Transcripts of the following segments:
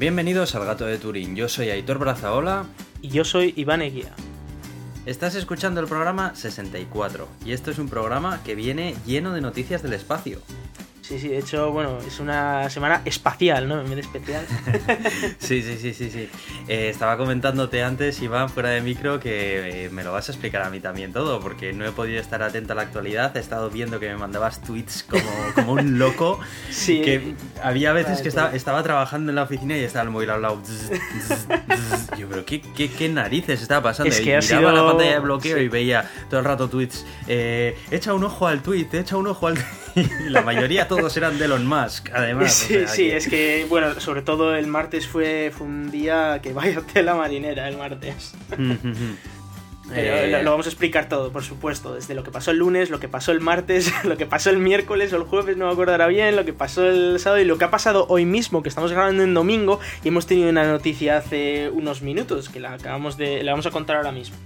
Bienvenidos al Gato de Turín. Yo soy Aitor Brazaola. Y yo soy Iván Eguía. Estás escuchando el programa 64 y esto es un programa que viene lleno de noticias del espacio. Sí, sí, de hecho, bueno, es una semana espacial, ¿no? En vez de especial. sí, sí, sí, sí, sí. Eh, estaba comentándote antes, Iván, fuera de micro, que eh, me lo vas a explicar a mí también todo, porque no he podido estar atento a la actualidad. He estado viendo que me mandabas tweets como, como un loco. Sí. Que había veces que estaba, estaba trabajando en la oficina y estaba el móvil al lado. Yo, pero ¿qué, qué, qué narices estaba pasando? Es que y miraba sido- la pantalla de bloqueo sí. y veía todo el rato tweets. Eh, echa un ojo al tweet, echa un ojo al. y la mayoría todos eran de Elon Musk, además. o Sí, sea sí, es que, bueno, sobre todo el martes fue, fue un día que vaya tela marinera el martes. Pero Eh, lo, lo vamos a explicar todo, por supuesto, desde lo que pasó el lunes, lo que pasó el martes, lo que pasó el miércoles o el jueves, no me acuerdo ahora bien, lo que pasó el sábado y lo que ha pasado hoy mismo, que estamos grabando en domingo y hemos tenido una noticia hace unos minutos que la acabamos de, la vamos a contar ahora mismo.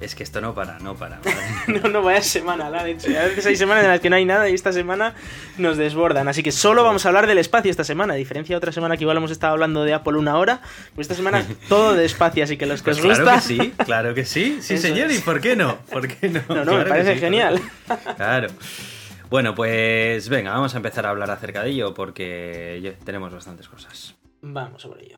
Es que esto no para, no para. No, no, vaya semana, la leche. A veces hay semanas en las que no hay nada y esta semana nos desbordan. Así que solo vamos a hablar del espacio esta semana. A diferencia de otra semana que igual hemos estado hablando de Apple una hora, pues esta semana todo de espacio. Así que los que Pues os claro gusta. que sí, claro que sí, sí Eso señor, es. ¿y por qué no? ¿Por qué no? No, no, Claro me parece sí, genial. Claro. Bueno, pues venga, vamos a empezar a hablar acerca de ello porque tenemos bastantes cosas. Vamos sobre ello.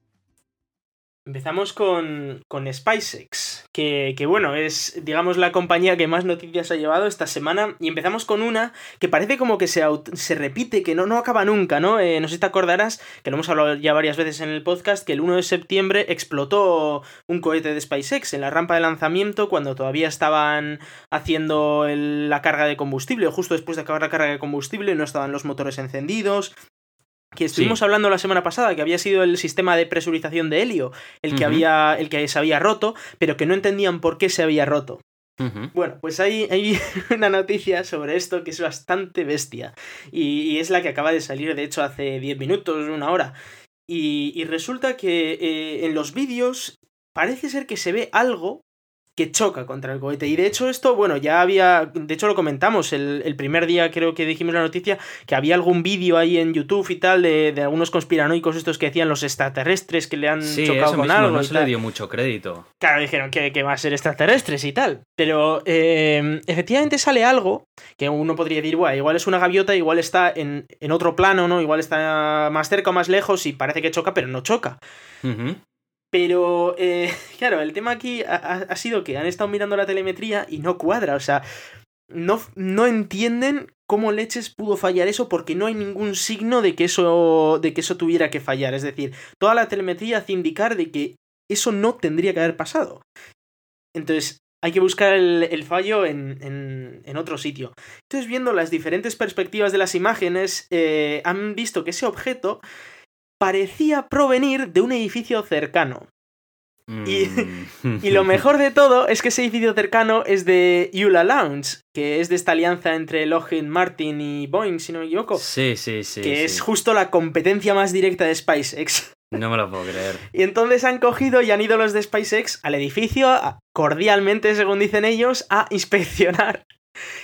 Empezamos con, con SpaceX, que, que bueno, es digamos la compañía que más noticias ha llevado esta semana. Y empezamos con una que parece como que se, se repite, que no, no acaba nunca, ¿no? Eh, no sé si te acordarás, que lo hemos hablado ya varias veces en el podcast, que el 1 de septiembre explotó un cohete de SpaceX en la rampa de lanzamiento cuando todavía estaban haciendo la carga de combustible, o justo después de acabar la carga de combustible, no estaban los motores encendidos, que estuvimos Sí. hablando la semana pasada, que había sido el sistema de presurización de helio el que, había, el que se había roto, pero que no entendían por qué se había roto. Bueno, pues hay, hay una noticia sobre esto que es bastante bestia. Y, y es la que acaba de salir, de hecho, hace 10 minutos, una hora. Y, y resulta que eh, en los vídeos parece ser que se ve algo que choca contra el cohete. Y de hecho esto, bueno, ya había, de hecho lo comentamos el, el primer día, creo que dijimos la noticia, que había algún vídeo ahí en YouTube y tal de, de algunos conspiranoicos estos que decían los extraterrestres que le han Sí, chocado eso con mismo, algo. no se le dio mucho crédito. Claro, dijeron que, que va a ser extraterrestres y tal. Pero eh, efectivamente sale algo que uno podría decir, bueno, igual es una gaviota, igual está en, en otro plano, ¿no? Igual está más cerca o más lejos y parece que choca, pero no choca. Pero, eh, claro, el tema aquí ha, ha- sido que han estado mirando la telemetría y no cuadra, o sea, no, no entienden cómo leches pudo fallar eso porque no hay ningún signo de que eso, de que eso tuviera que fallar. Es decir, toda la telemetría hace indicar de que eso no tendría que haber pasado. Entonces, hay que buscar el, el fallo en, en- en otro sitio. Entonces, viendo las diferentes perspectivas de las imágenes, eh, han visto que ese objeto parecía provenir de un edificio cercano. Y- Mm. Y lo mejor de todo es que ese edificio cercano es de Eula Lounge, que es de esta alianza entre Lockheed Martin y Boeing, si no me equivoco, Sí, sí, sí. que sí. es justo la competencia más directa de SpaceX. No me lo puedo creer. Y entonces han cogido y han ido los de SpaceX al edificio, cordialmente, según dicen ellos, a inspeccionar.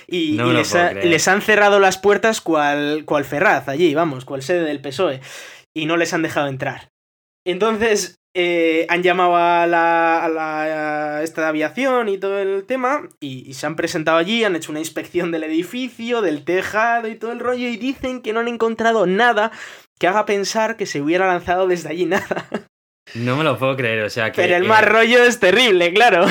Y, No les, ha- les han cerrado las puertas cual, cual Ferraz allí, vamos, cual sede del PSOE. Y no les han dejado entrar. Entonces eh, han llamado a la, a la- a esta de aviación y todo el tema y, y se han presentado allí, han hecho una inspección del edificio, del tejado y todo el rollo y dicen que no han encontrado nada que haga pensar que se hubiera lanzado desde allí nada. No me lo puedo creer, o sea que... Pero el eh, mal rollo es terrible, claro.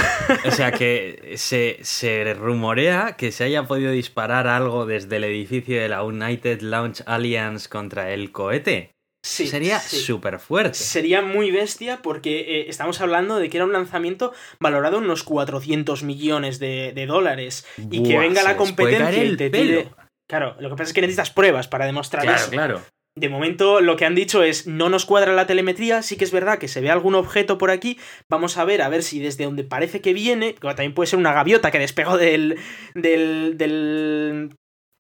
O sea que se, se rumorea que se haya podido disparar algo desde el edificio de la United Launch Alliance contra el cohete. Sí, Sería sí. súper fuerte. Sería muy bestia porque eh, estamos hablando de que era un lanzamiento valorado en unos 400 millones de, de dólares. Y que venga la competencia y te pelo. tire... Claro, lo que pasa es que necesitas pruebas para demostrar Claro, eso. claro. De momento lo que han dicho es no nos cuadra la telemetría, sí que es verdad que se ve algún objeto por aquí, vamos a ver a ver si desde donde parece que viene, que también puede ser una gaviota que despegó del, del, del,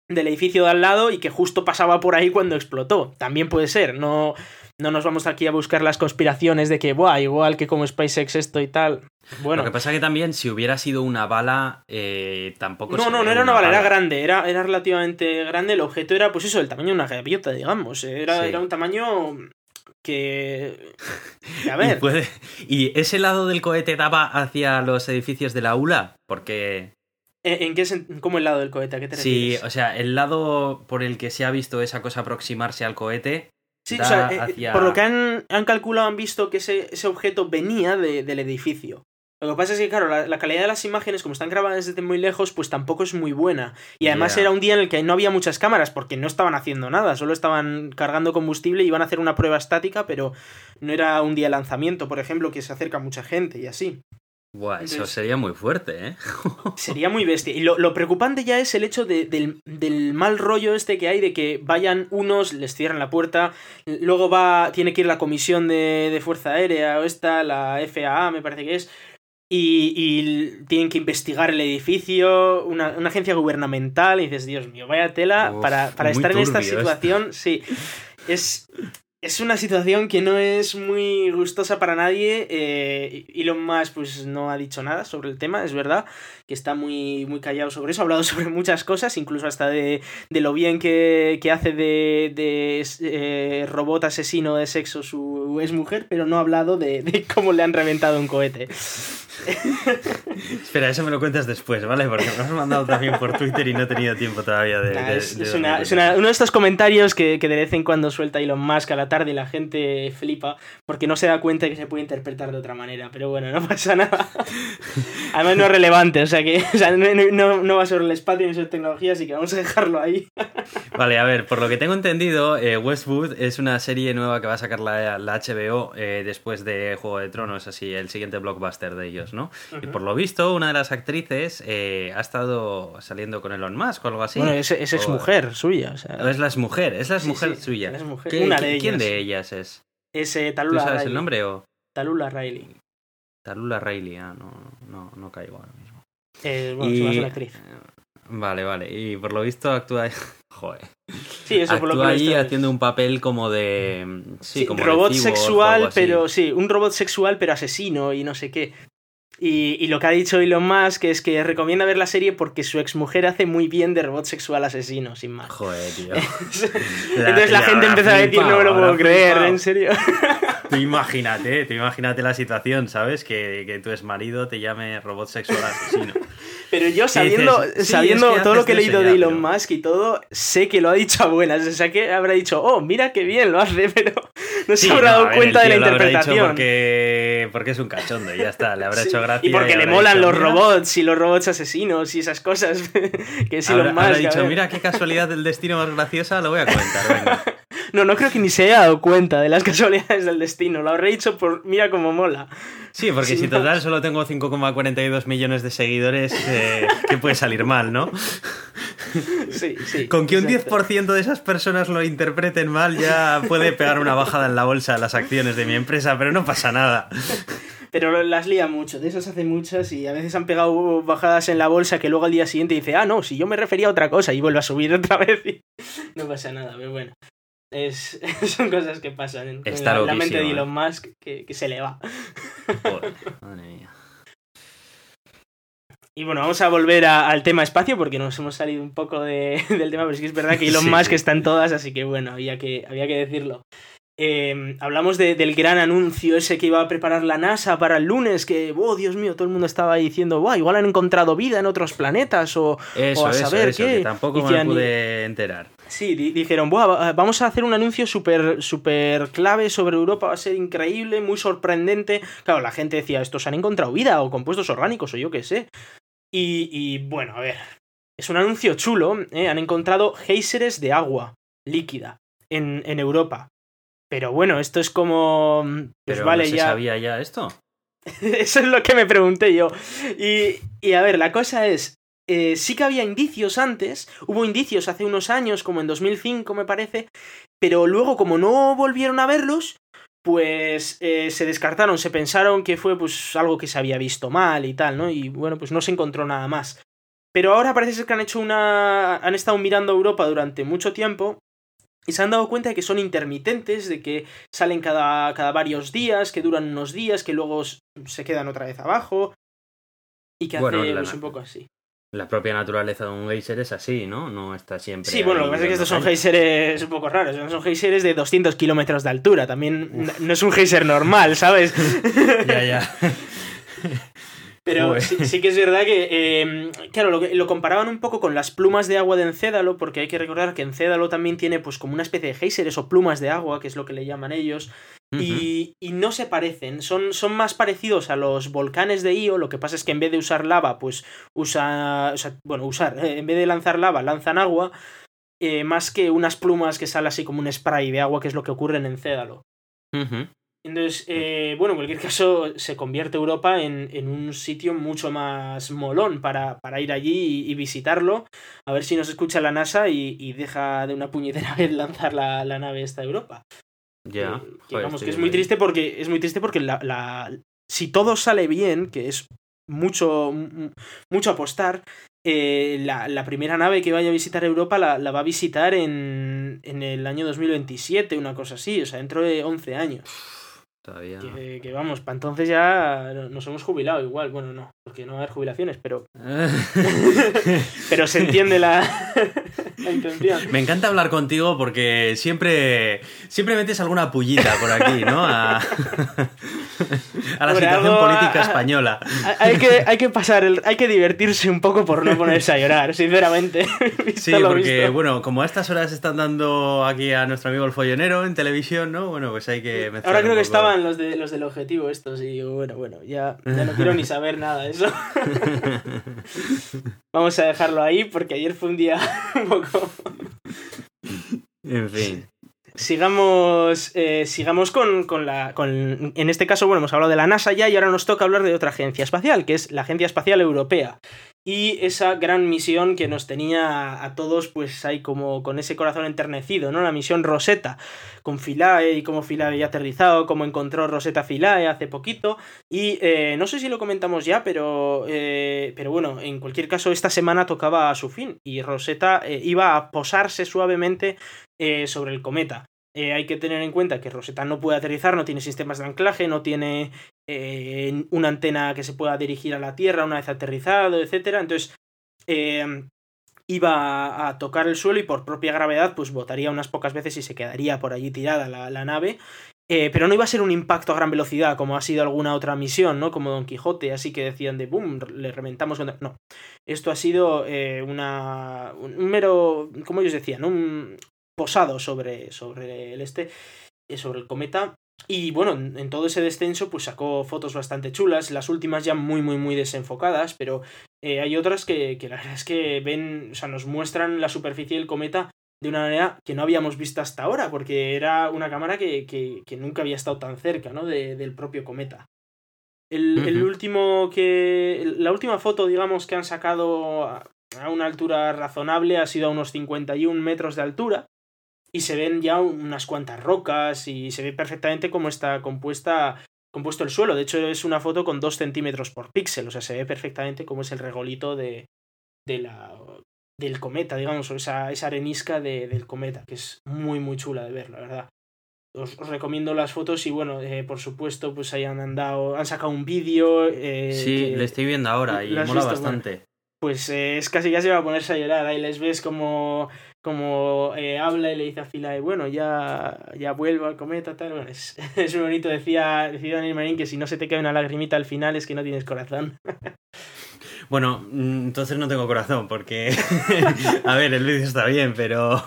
del edificio de al lado y que justo pasaba por ahí cuando explotó, también puede ser, no, no nos vamos aquí a buscar las conspiraciones de que, buah, igual que como SpaceX esto y tal. Bueno, Lo que pasa que también si hubiera sido una bala, eh, tampoco no, no, no era una bala, bala. era grande, era, era relativamente grande. El objeto era, pues eso, el tamaño de una gaviota, digamos. Era, Sí. era un tamaño que... A ver. ¿Y, puede... ¿Y ese lado del cohete daba hacia los edificios de la ULA? Porque... ¿En qué ¿Cómo el lado del cohete? ¿A qué te Sí, o sea, el lado por el que se ha visto esa cosa aproximarse al cohete. Sí, o sea, eh, por lo que han, han, calculado, han visto que ese, ese objeto venía de, del edificio. Lo que pasa es que, claro, la, calidad de las imágenes, como están grabadas desde muy lejos, pues tampoco es muy buena. Y además era un día en el que no había muchas cámaras, porque no estaban haciendo nada, solo estaban cargando combustible y iban a hacer una prueba estática, pero no era un día de lanzamiento, por ejemplo, que se acerca mucha gente y así. Buah, eso sería muy fuerte, ¿eh? sería muy bestia. Y lo, preocupante ya es el hecho del, mal rollo este que hay de que vayan unos, les cierran la puerta, luego va, tiene que ir la comisión de, de Fuerza Aérea o esta, la FAA me parece que es, y, tienen que investigar el edificio, una, agencia gubernamental, y dices, Dios mío, vaya tela, para, estar en esta situación, sí, es, es una situación que no es muy gustosa para nadie. Eh, Elon Musk pues no ha dicho nada sobre el tema, es verdad, que está muy, muy callado sobre eso, ha hablado sobre muchas cosas, incluso hasta de, de lo bien que, que hace de, de eh, robot asesino de sexo su ex mujer, pero no ha hablado de, de cómo le han reventado un cohete. Espera, eso me lo cuentas después, ¿vale? Porque me has mandado también por Twitter y no he tenido tiempo todavía de... es, uno de estos comentarios que, que, de vez en cuando suelta Elon Musk a la tarde y la gente flipa porque no se da cuenta que se puede interpretar de otra manera. Pero bueno, no pasa nada. Además no es relevante, o sea que no, no, va sobre el espacio ni sobre tecnología, así que vamos a dejarlo ahí. Vale, a ver, por lo que tengo entendido, eh, Westwood es una serie nueva que va a sacar la, la HBO eh, después de Juego de Tronos, así, el siguiente blockbuster de ellos. Y por lo visto, una de las actrices eh, ha estado saliendo con Elon Musk o algo así. Bueno, es, es mujer suya. Es la mujer, es la mujer suya. una de ellas. ¿Quién de ellas es? Es eh, Talula ¿Tú sabes el nombre o...? Talula Riley. Talula Riley, ah, no, no, no caigo ahora mismo. Eh, bueno, y... es una actriz. Vale, vale. Y por lo visto actúa. Joder. Sí, eso por lo que ahí haciendo un papel como de. Sí, como robot sexual, pero. Sí, un robot sexual, pero asesino y no sé qué. Y, lo que ha dicho Elon Musk es que recomienda ver la serie porque su exmujer hace muy bien de robot sexual asesino, sin más. Joder, tío. Entonces la, gente empezó a decir, no me lo puedo creer, en serio. Tú imagínate, tú imagínate la situación, ¿sabes? Que, que tu marido te llame robot sexual asesino. Pero yo sabiendo, sabiendo todo lo que he leído de Elon Musk y todo, sé que lo ha dicho a buenas. O sea que habrá dicho, oh, mira qué bien lo hace, pero no se habrá dado cuenta de la interpretación. Porque, porque es un cachondo y ya está, le habrá hecho gracia. Y porque le molan los robots y los robots asesinos y esas cosas. que es Elon Musk. Habrá dicho, mira qué casualidad del destino más graciosa, lo voy a comentar, venga. No, no creo que ni se haya dado cuenta de las casualidades del destino. Lo habré dicho por mira cómo mola. Sí, porque si total solo tengo 5,42 millones de seguidores, eh, ¿qué puede salir mal, no? Sí, sí. Con que un 10% de esas personas lo interpreten mal ya puede pegar una bajada en la bolsa de las acciones de mi empresa, pero no pasa nada. Pero las lía mucho, de esas hace muchas y a veces han pegado bajadas en la bolsa que luego al día siguiente dice, ah, no, si yo me refería a otra cosa y vuelve a subir otra vez y no pasa nada, pero bueno. Es, son cosas que pasan en, la, mente de Elon ¿eh? Musk que, que, se le va. madre mía. Y bueno, vamos a volver al tema espacio porque nos hemos salido un poco de, del tema, pero es que es verdad que Elon Musk está en todas, así que bueno, había que, había que decirlo. Em, hablamos del gran anuncio ese que iba a preparar la NASA para el lunes, que, oh Dios mío, todo el mundo estaba diciendo, wow, igual han encontrado vida en otros planetas o, eso, a saber qué. Que tampoco me pude enterar. Sí, dijeron, vamos a hacer un anuncio súper super clave sobre Europa, va a ser increíble, muy sorprendente. Claro, la gente decía, estos han encontrado vida o compuestos orgánicos o yo qué sé. Y, bueno, a ver, es un anuncio chulo, ¿eh? han encontrado géiseres de agua líquida en, en Europa. Pero bueno, esto es como. Pues Pero vale, no se ya. sabía ya esto? Eso es lo que me pregunté yo. Y, y a ver, la cosa es. Eh, sí que había indicios antes, hubo indicios hace unos años, como en 2005 me parece, pero luego como no volvieron a verlos, pues eh, se descartaron, se pensaron que fue pues algo que se había visto mal y tal, ¿no? Y bueno, pues no se encontró nada más. Pero ahora parece ser que han hecho una... han estado mirando Europa durante mucho tiempo y se han dado cuenta de que son intermitentes, de que salen cada, cada varios días, que duran unos días, que luego se quedan otra vez abajo. Y que hace pues, un poco así. La propia naturaleza de un geyser es así, ¿no? No está siempre. Sí, bueno, lo que pasa es que estos son geysers un poco raros. Son geysers de 200 kilómetros de altura. También no es un geyser normal, ¿sabes? ya, ya. Pero sí, que es verdad que, em, claro, lo, lo, comparaban un poco con las plumas de agua de Encédalo, porque hay que recordar que Encédalo también tiene pues como una especie de geysers o plumas de agua, que es lo que le llaman ellos, y, y, no se parecen, son, son más parecidos a los volcanes de Io, lo que pasa es que en vez de usar lava, pues usa, o sea, bueno, usar, eh, en vez de lanzar lava, lanzan agua, eh, más que unas plumas que salen así como un spray de agua, que es lo que ocurre en Encédalo. Entonces, eh, bueno, en cualquier caso, se convierte Europa en, en un sitio mucho más molón para, para ir allí y, visitarlo. A ver si nos escucha la NASA y, y deja de una puñetera vez lanzar la, la nave esta a Europa. Ya. Que, que, que es muy triste porque. Es muy triste porque la, la, si todo sale bien, que es mucho. mucho apostar. Eh, la, la, primera nave que vaya a visitar Europa la, la va a visitar en, en el año 2027, una cosa así, o sea, dentro de 11 años. Todavía. Que, que, vamos, para entonces ya nos hemos jubilado igual. Bueno, no, porque no va a haber jubilaciones, pero. pero se entiende la, la, intención. Me encanta hablar contigo porque siempre. Siempre metes alguna pullita por aquí, ¿no? A, a la situación algo, política española. Hay que, hay que pasar el, hay que divertirse un poco por no ponerse a llorar, sinceramente. sí, porque, visto. bueno, como a estas horas están dando aquí a nuestro amigo el follonero en televisión, ¿no? Bueno, pues hay que. Ahora creo que estaban los, de, los del objetivo estos y digo, bueno, bueno, ya, ya no quiero ni saber nada de eso. Vamos a dejarlo ahí porque ayer fue un día un poco... En fin. Sigamos, eh, sigamos con, con, la. Con, en este caso, bueno, hemos hablado de la NASA ya y ahora nos toca hablar de otra agencia espacial, que es la Agencia Espacial Europea. Y esa gran misión que nos tenía a todos, pues ahí como con ese corazón enternecido, ¿no? La misión Rosetta, con Philae y cómo Philae había aterrizado, cómo encontró Rosetta Philae hace poquito. Y eh, no sé si lo comentamos ya, pero, eh, pero bueno, en cualquier caso, esta semana tocaba a su fin y Rosetta eh, iba a posarse suavemente sobre el cometa. Hay que tener en cuenta que Rosetta no puede aterrizar, no tiene sistemas de anclaje, no tiene eh, una antena que se pueda dirigir a la Tierra una vez aterrizado, etc. Entonces, eh, iba a tocar el suelo y por propia gravedad, pues botaría unas pocas veces y se quedaría por allí tirada la, nave. pero no iba a ser un impacto a gran velocidad, como ha sido alguna otra misión, ¿no? Como Don Quijote, así que decían de boom, le reventamos. No. Esto ha sido una. un mero. como ellos decían, un, posado sobre, sobre el este, sobre el cometa. Y bueno, en todo ese descenso pues sacó fotos bastante chulas, las últimas ya muy muy muy desenfocadas, pero eh, hay otras que, que, la verdad es que ven, o sea, nos muestran la superficie del cometa de una manera que no habíamos visto hasta ahora, porque era una cámara que, que, que nunca había estado tan cerca, ¿no? De, del propio cometa. El, uh -huh. el, último que. La última foto, digamos, que han sacado a, a una altura razonable ha sido a unos 51 metros de altura y se ven ya unas cuantas rocas y se ve perfectamente cómo está compuesta compuesto el suelo. De hecho, es una foto con 2 centímetros por píxel. O sea, se ve perfectamente cómo es el regolito de, de la, del cometa, digamos, o esa, esa arenisca de, del cometa, que es muy, muy chula de ver, la verdad. Os, os recomiendo las fotos y bueno, eh, por supuesto, pues hayan andado, han sacado un vídeo. Eh, sí, le estoy viendo ahora y mola visto? bastante. Bueno, pues eh, es casi ya se va a ponerse a llorar. Ahí les ves como como eh, habla y le dice a Philae, bueno, ya, ya vuelvo al cometa, tal. Bueno, es, es muy bonito. Decía, decía Daniel Marín que si no se te cae una lagrimita al final es que no tienes corazón. Bueno, mm, entonces no tengo corazón, porque. a ver, el vídeo está bien, pero.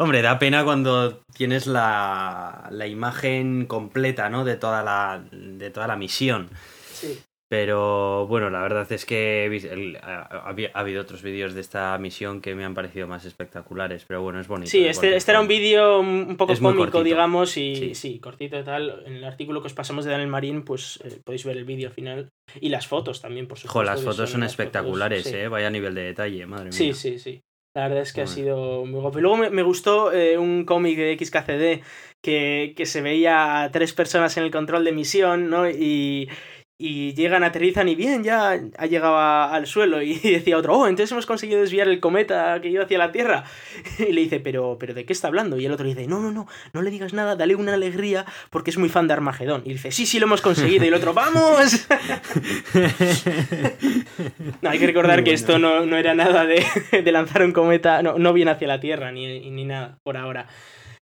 Hombre, da pena cuando tienes la, la imagen completa, ¿no? De toda la, de toda la misión. Sí. Pero bueno, la verdad es que ha, habido otros vídeos de esta misión que me han parecido más espectaculares, pero bueno, es bonito. Sí, este, este era un vídeo un poco es cómico, digamos, y sí. sí. cortito y tal. En el artículo que os pasamos de Daniel Marín, pues eh, podéis ver el vídeo final y las fotos también, por supuesto. Jo, las fotos son, son espectaculares, fotos, ¿eh? Vaya nivel de detalle, madre mía. Sí, sí, sí. La verdad es que bueno. ha sido muy guapo. Y luego me, me gustó eh, un cómic de XKCD que, que se veía a tres personas en el control de misión, ¿no? Y, y llegan, aterrizan y bien, ya ha llegado al suelo. Y decía otro, oh, entonces hemos conseguido desviar el cometa que iba hacia la Tierra. Y le dice, pero, pero ¿de qué está hablando? Y el otro dice, no, no, no, no le digas nada, dale una alegría porque es muy fan de Armagedón. Y dice, sí, sí, lo hemos conseguido. Y el otro, ¡vamos! no, hay que recordar que esto no, era nada de, lanzar un cometa, no, no viene hacia la Tierra ni, ni nada por ahora.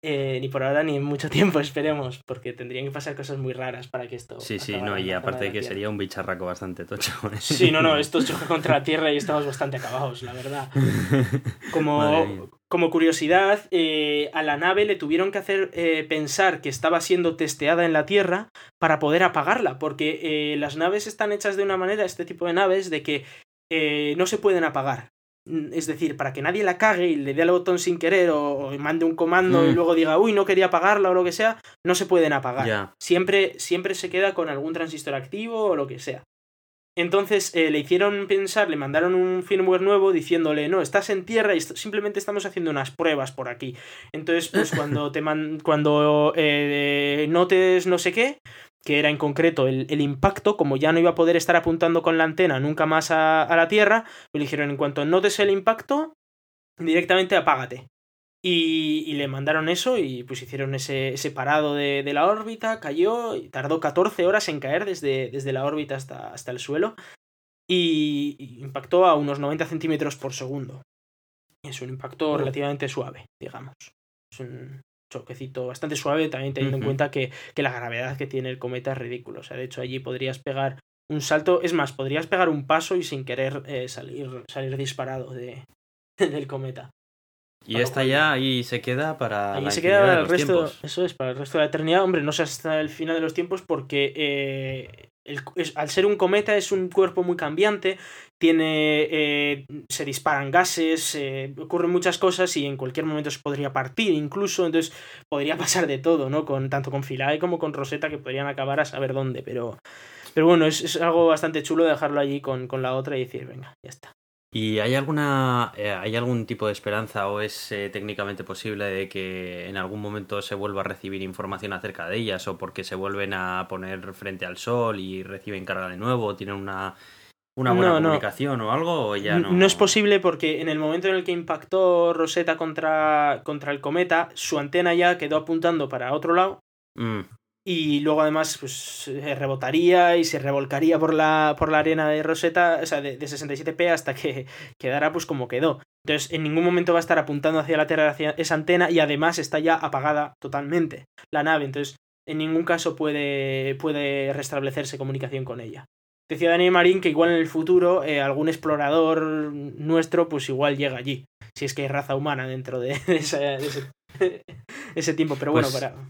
Eh, ni por ahora ni en mucho tiempo, esperemos, porque tendrían que pasar cosas muy raras para que esto. Sí, sí, no, y aparte de que sería un bicharraco bastante tocho. ¿eh? Sí, no, no, esto choca contra la Tierra y estamos bastante acabados, la verdad. Como, como curiosidad, eh, a la nave le tuvieron que hacer pensar que estaba siendo testeada en la Tierra para poder apagarla, porque las naves están hechas de una manera, este tipo de naves, de que no se pueden apagar. Mm, es decir, para que nadie la cague y le dé al botón sin querer o, mande un comando y mm. luego diga, uy, no quería apagarla o lo que sea, no se pueden apagar. Siempre, siempre se queda con algún transistor activo o lo que sea. Entonces eh, le hicieron pensar, le mandaron un firmware nuevo diciéndole, no, estás en tierra y simplemente estamos haciendo unas pruebas por aquí. Entonces, pues cuando te man cuando eh, notes no sé qué, que era en concreto el, impacto, como ya no iba a poder estar apuntando con la antena nunca más a, la Tierra, me dijeron, en cuanto notes el impacto, directamente apágate. Y, le mandaron eso y pues hicieron ese, parado de, la órbita, cayó y tardó 14 horas en caer desde, desde la órbita hasta, hasta el suelo y, impactó a unos 90 centímetros por segundo. Es un impacto relativamente suave, digamos. Es un, choquecito bastante suave, también teniendo en cuenta que, la gravedad que tiene el cometa es ridículo. O sea, de hecho, allí podrías pegar un salto, es más, podrías pegar un paso y sin querer eh, salir, salir disparado de, del cometa. Y esta ya ahí se queda para ahí se queda el resto, eso es, para el resto de la eternidad. Hombre, no sé hasta el final de los tiempos porque eh, al ser un cometa es un cuerpo muy cambiante, tiene eh, se disparan gases, ocurren muchas cosas y en cualquier momento se podría partir incluso, entonces podría pasar de todo, ¿no? Con, tanto con Philae como con Rosetta que podrían acabar a saber dónde, pero, pero bueno, es, es algo bastante chulo dejarlo allí con, con la otra y decir, venga, ya está. ¿Y hay alguna eh, hay algún tipo de esperanza o es eh, técnicamente posible de que en algún momento se vuelva a recibir información acerca de ellas o porque se vuelven a poner frente al sol y reciben carga de nuevo o tienen una una buena comunicación o algo o ya no? No es posible porque en el momento en el que impactó Rosetta contra, contra el cometa, su antena ya quedó apuntando para otro lado. Mm y luego además pues rebotaría y se revolcaría por la, por la arena de Rosetta, o sea, de, 67p hasta que quedara pues como quedó. Entonces en ningún momento va a estar apuntando hacia la Tierra, hacia esa antena y además está ya apagada totalmente la nave, entonces en ningún caso puede, puede restablecerse comunicación con ella. Decía Daniel Marín que igual en el futuro eh, algún explorador nuestro pues igual llega allí, si es que hay raza humana dentro de, ese, ese, tiempo, pero bueno, pues para...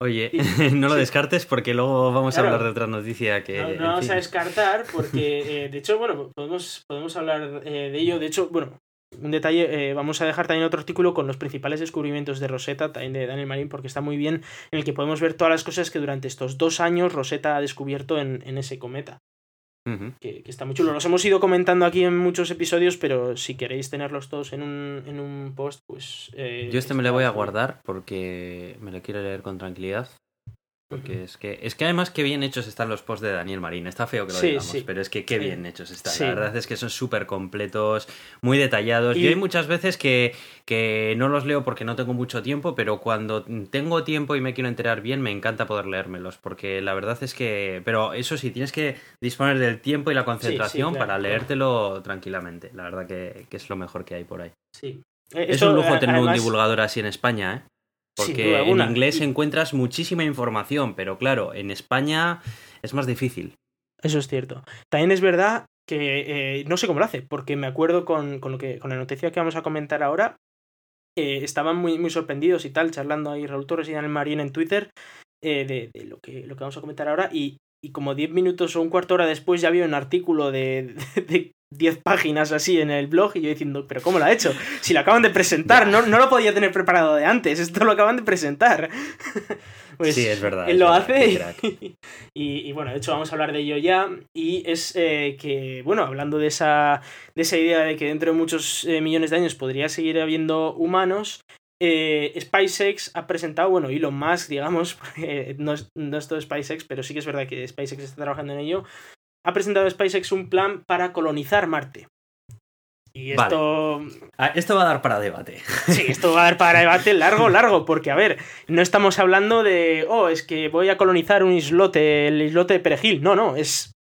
Oye, no lo descartes porque luego vamos a hablar de otra noticia que... No, no vamos a descartar porque, eh, de hecho, bueno, podemos, podemos hablar eh, de ello. De hecho, bueno, un detalle, eh, vamos a dejar también otro artículo con los principales descubrimientos de Rosetta, también de Daniel Marín, porque está muy bien, en el que podemos ver todas las cosas que durante estos dos años Rosetta ha descubierto en, en ese cometa que, está muy chulo. Los hemos ido comentando aquí en muchos episodios, pero si queréis tenerlos todos en un, en un post, pues... Eh, Yo este me lo voy a guardar porque me lo quiero leer con tranquilidad. Porque es que, es que además qué bien hechos están los posts de Daniel Marín. Está feo que lo digamos, pero es que qué bien hechos están. La verdad es que son súper completos, muy detallados. Y... Yo hay muchas veces que, que no los leo porque no tengo mucho tiempo, pero cuando tengo tiempo y me quiero enterar bien, me encanta poder leérmelos. Porque la verdad es que... Pero eso sí, tienes que disponer del tiempo y la concentración para leértelo tranquilamente. La verdad que, que, es lo mejor que hay por ahí. Sí. Es un lujo tener un divulgador así en España, ¿eh? Porque en inglés encuentras muchísima información, pero claro, en España es más difícil. Eso es cierto. También es verdad que eh, no sé cómo lo hace, porque me acuerdo con, con, lo que, con la noticia que vamos a comentar ahora, eh, estaban muy, muy sorprendidos y tal, charlando ahí Raúl Torres y Daniel Marín en Twitter eh, de, de, lo, que, lo que vamos a comentar ahora, y, y como 10 minutos o un cuarto hora después ya había un artículo de, de, 10 páginas así en el blog y yo diciendo, pero ¿cómo lo ha hecho? Si lo acaban de presentar, no, no lo podía tener preparado de antes, esto lo acaban de presentar. pues sí, es verdad. Él lo hace y, bueno, de hecho vamos a hablar de ello ya y es eh, que, bueno, hablando de esa, de esa idea de que dentro de muchos eh, millones de años podría seguir habiendo humanos, eh, SpaceX ha presentado, bueno, Elon Musk, digamos, no, es, no es todo SpaceX, pero sí que es verdad que SpaceX está trabajando en ello, ha presentado SpaceX un plan para colonizar Marte. Y esto. Ah, esto va a dar para debate. Sí, esto va a dar para debate largo, largo, porque, a ver, no estamos hablando de. Oh, es que voy a colonizar un islote, el islote de Perejil. No, no, es.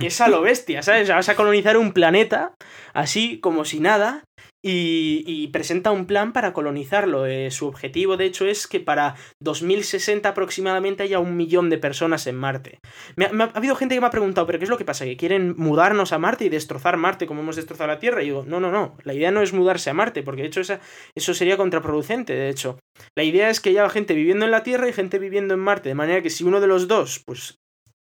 Es a lo bestia, ¿sabes? Vas a colonizar un planeta así como si nada y, presenta un plan para colonizarlo. Eh, su objetivo, de hecho, es que para 2060 aproximadamente haya un millón de personas en Marte. Ha, habido gente que me ha preguntado, ¿pero qué es lo que pasa? ¿Que quieren mudarnos a Marte y destrozar Marte como hemos destrozado la Tierra? Y digo, no, no, no. La idea no es mudarse a Marte, porque de hecho eso sería contraproducente, de hecho. La idea es que haya gente viviendo en la Tierra y gente viviendo en Marte, de manera que si uno de los dos, pues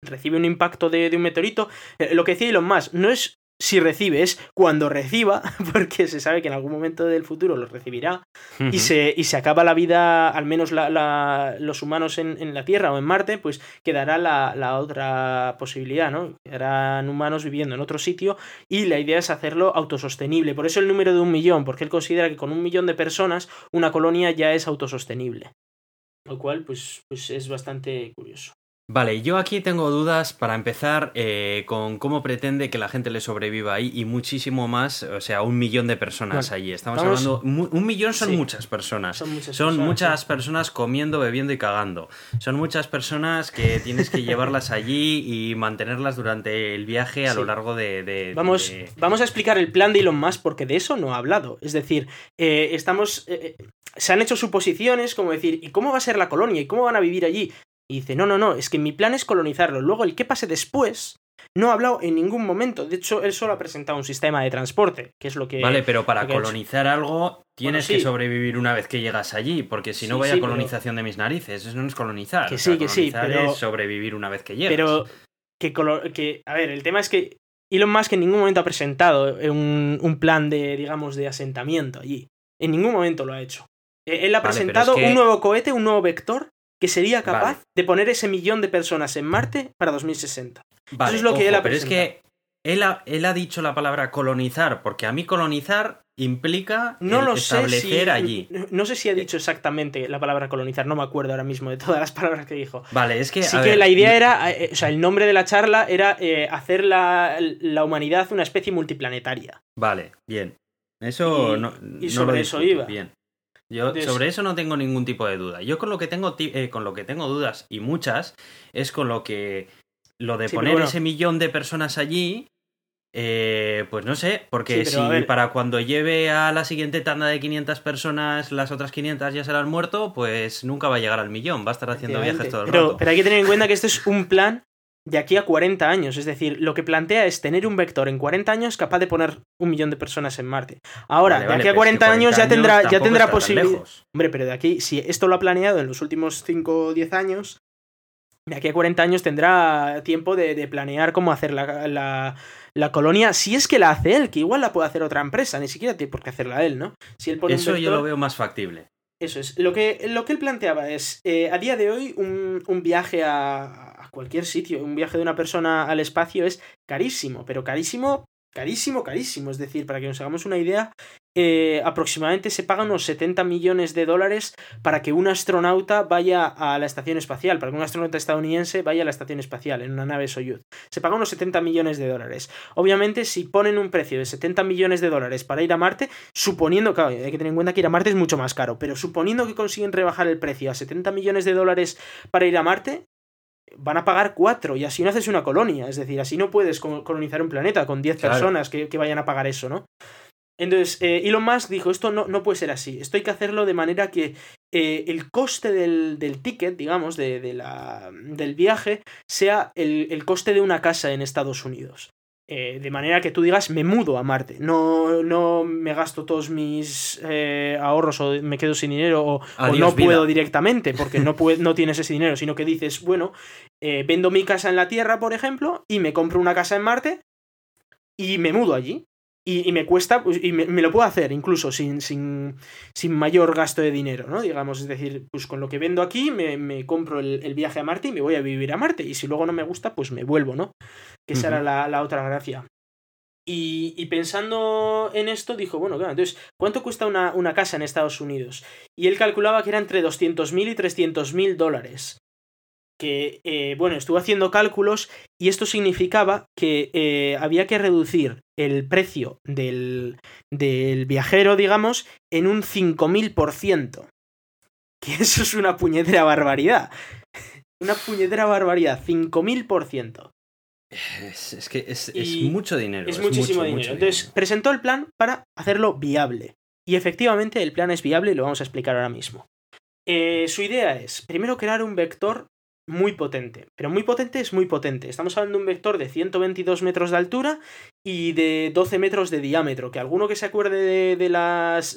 recibe un impacto de, de un meteorito. Eh, lo que decía Elon Musk, no es si recibes, cuando reciba, porque se sabe que en algún momento del futuro lo recibirá, y, se, y se acaba la vida, al menos los humanos en, la Tierra o en Marte, pues quedará la, otra posibilidad, ¿no? Quedarán humanos viviendo en otro sitio y la idea es hacerlo autosostenible. Por eso el número de un millón, porque él considera que con un millón de personas una colonia ya es autosostenible. Lo cual, pues, pues es bastante curioso. Vale, yo aquí tengo dudas para empezar eh, con cómo pretende que la gente le sobreviva ahí y muchísimo más, o sea, un millón de personas allí. Estamos hablando, un millón son muchas personas. Son muchas, personas, comiendo, bebiendo y cagando. Son muchas personas que tienes que llevarlas allí y mantenerlas durante el viaje a lo largo de... vamos, vamos a explicar el plan de Elon Musk porque de eso no ha hablado. Es decir, eh, estamos... Eh, se han hecho suposiciones como decir, ¿y cómo va a ser la colonia? ¿Y cómo van a vivir allí? Y dice, no, no, no, es que mi plan es colonizarlo. Luego, el qué pase después, no ha hablado en ningún momento. De hecho, él solo ha presentado un sistema de transporte, que es lo que. Vale, pero para colonizar algo tienes que sobrevivir una vez que llegas allí, porque si no, vaya colonización de mis narices. Eso no es colonizar. Que sí, que sí, pero. Es sobrevivir una vez que llegas. Pero. Que, que, a ver, el tema es que Elon Musk en ningún momento ha presentado un, un plan de, digamos, de asentamiento allí. En ningún momento lo ha hecho. Eh, él ha presentado un nuevo cohete, un nuevo vector, que sería capaz de poner ese millón de personas en Marte para 2060. Eso es lo que él ha Pero es que él ha, él ha, dicho la palabra colonizar, porque a mí colonizar implica no lo establecer allí. No, sé si ha dicho exactamente la palabra colonizar, no me acuerdo ahora mismo de todas las palabras que dijo. Vale, es que. Sí que la idea era, eh, o sea, el nombre de la charla era eh, hacer la, la, humanidad una especie multiplanetaria. Vale, bien. Eso no. Y sobre eso iba. Bien. Yo sobre eso no tengo ningún tipo de duda. Yo con lo que tengo eh, con lo que tengo dudas y muchas es con lo que lo de poner ese millón de personas allí eh, pues no sé, porque si para cuando lleve a la siguiente tanda de 500 personas las otras 500 ya se han muerto, pues nunca va a llegar al millón, va a estar haciendo viajes todo el pero, Pero hay que tener en cuenta que esto es un plan de aquí a 40 años. Es decir, lo que plantea es tener un vector en 40 años capaz de poner un millón de personas en Marte. Ahora, de aquí a 40, años ya tendrá, ya tendrá posibilidad. Hombre, pero de aquí, si esto lo ha planeado en los últimos 5 o 10 años, de aquí a 40 años tendrá tiempo de, planear cómo hacer la, la, colonia. Si es que la hace él, que igual la puede hacer otra empresa, ni siquiera tiene por qué hacerla él, ¿no? Si él pone Eso yo lo veo más factible. Eso es. Lo que, lo que él planteaba es, eh, a día de hoy, un, un viaje a, cualquier sitio. Un viaje de una persona al espacio es carísimo, pero carísimo, carísimo, carísimo. Es decir, para que nos hagamos una idea, eh, aproximadamente se pagan unos 70 millones de dólares para que un astronauta vaya a la estación espacial, para que un astronauta estadounidense vaya a la estación espacial en una nave Soyuz. Se pagan unos 70 millones de dólares. Obviamente, si ponen un precio de 70 millones de dólares para ir a Marte, suponiendo, claro, hay que tener en cuenta que ir a Marte es mucho más caro, pero suponiendo que consiguen rebajar el precio a 70 millones de dólares para ir a Marte, van a pagar cuatro y así no haces una colonia. Es decir, así no puedes colonizar un planeta con 10 personas que, vayan a pagar eso, ¿no? Entonces, eh, Elon Musk dijo, esto no, no puede ser así, esto hay que hacerlo de manera que eh, el coste del, ticket, digamos, de, la, del viaje, sea el, el, coste de una casa en Estados Unidos. Eh, de manera que tú digas, me mudo a Marte, no, no me gasto todos mis eh, ahorros o me quedo sin dinero o, no puedo directamente porque no, no tienes ese dinero, sino que dices, bueno, eh, vendo mi casa en la Tierra, por ejemplo, y me compro una casa en Marte y me mudo allí. Y, me cuesta, pues, y me, lo puedo hacer incluso sin, sin, sin, mayor gasto de dinero, ¿no? Digamos, es decir, pues con lo que vendo aquí me, compro el, viaje a Marte y me voy a vivir a Marte. Y si luego no me gusta, pues me vuelvo, ¿no? Que esa era la, otra gracia. Y, pensando en esto, dijo, bueno, claro, entonces, ¿cuánto cuesta una, una casa en Estados Unidos? Y él calculaba que era entre 200.000 y 300.000 dólares que, eh, bueno, estuvo haciendo cálculos y esto significaba que eh, había que reducir el precio del, del viajero, digamos, en un 5.000%. Que eso es una puñetera barbaridad. Una puñetera barbaridad, 5.000%. Es, es que es, mucho dinero. Es, muchísimo dinero. Entonces, presentó el plan para hacerlo viable. Y efectivamente el plan es viable y lo vamos a explicar ahora mismo. Eh, su idea es, primero, crear un vector muy potente. Pero muy potente es muy potente. Estamos hablando de un vector de 122 metros de altura y de 12 metros de diámetro. Que alguno que se acuerde de,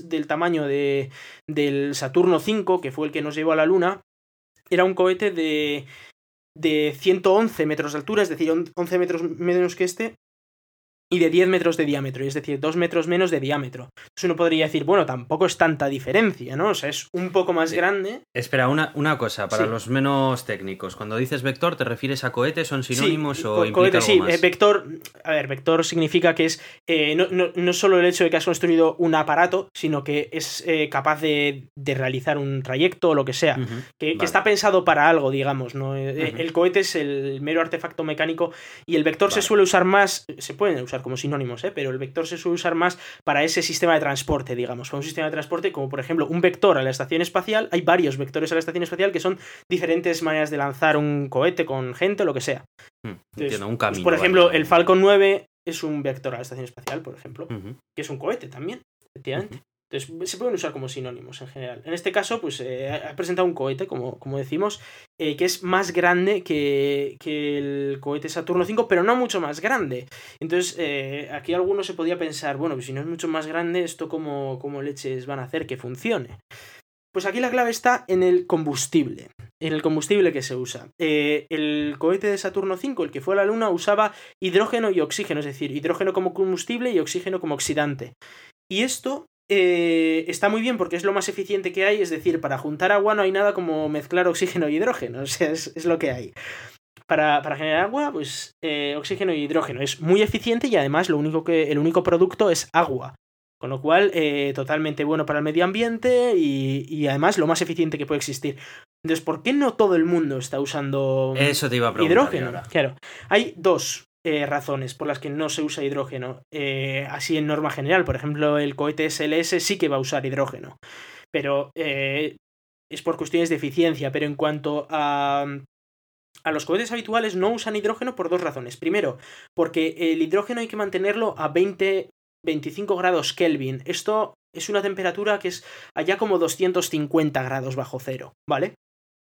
del tamaño de, del Saturno 5, que fue el que nos llevó a la Luna, era un cohete de, de 111 metros de altura, es decir, 11 metros menos que este, y de 10 metros de diámetro, es decir, 2 metros menos de diámetro. Entonces uno podría decir, bueno, tampoco es tanta diferencia, ¿no? O sea, es un poco más grande. Espera, una, una cosa, para los menos técnicos. Cuando dices vector, ¿te refieres a cohete? ¿Son sinónimos o implica algo sí, eh, vector, a ver, vector significa que es eh, no, no, solo el hecho de que has construido un aparato, sino que es eh, capaz de, realizar un trayecto o lo que sea, que, está pensado para algo, digamos, ¿no? El cohete es el mero artefacto mecánico y el vector se suele usar más, se pueden usar como sinónimos, ¿eh? pero el vector se suele usar más para ese sistema de transporte, digamos, para un sistema de transporte como por ejemplo un vector a la estación espacial, hay varios vectores a la estación espacial que son diferentes maneras de lanzar un cohete con gente o lo que sea. Hmm, entiendo, un camino. por ejemplo, el Falcon 9 es un vector a la estación espacial, por ejemplo, que es un cohete también, efectivamente. Entonces, se pueden usar como sinónimos en general. En este caso, pues eh, ha presentado un cohete, como, como decimos, eh, que es más grande que, el cohete Saturno 5, pero no mucho más grande. Entonces, eh, aquí alguno se podía pensar, bueno, pues si no es mucho más grande, ¿esto cómo, cómo leches van a hacer que funcione? Pues aquí la clave está en el combustible, en el combustible que se usa. el cohete de Saturno 5, el que fue a la Luna, usaba hidrógeno y oxígeno, es decir, hidrógeno como combustible y oxígeno como oxidante. Y esto eh, está muy bien porque es lo más eficiente que hay, es decir, para juntar agua no hay nada como mezclar oxígeno y hidrógeno, o sea, es, lo que hay. Para, generar agua, pues eh, oxígeno y hidrógeno es muy eficiente y además lo único que, el único producto es agua. Con lo cual, eh, totalmente bueno para el medio ambiente y, además lo más eficiente que puede existir. Entonces, ¿por qué no todo el mundo está usando Eso te iba a hidrógeno? Claro. Hay dos eh, razones por las que no se usa hidrógeno. Eh, así en norma general, por ejemplo, el cohete SLS sí que va a usar hidrógeno, pero eh, es por cuestiones de eficiencia. Pero en cuanto a, a los cohetes habituales, no usan hidrógeno por dos razones. Primero, porque el hidrógeno hay que mantenerlo a 20, 25 grados Kelvin. Esto es una temperatura que es allá como 250 grados bajo cero, ¿vale?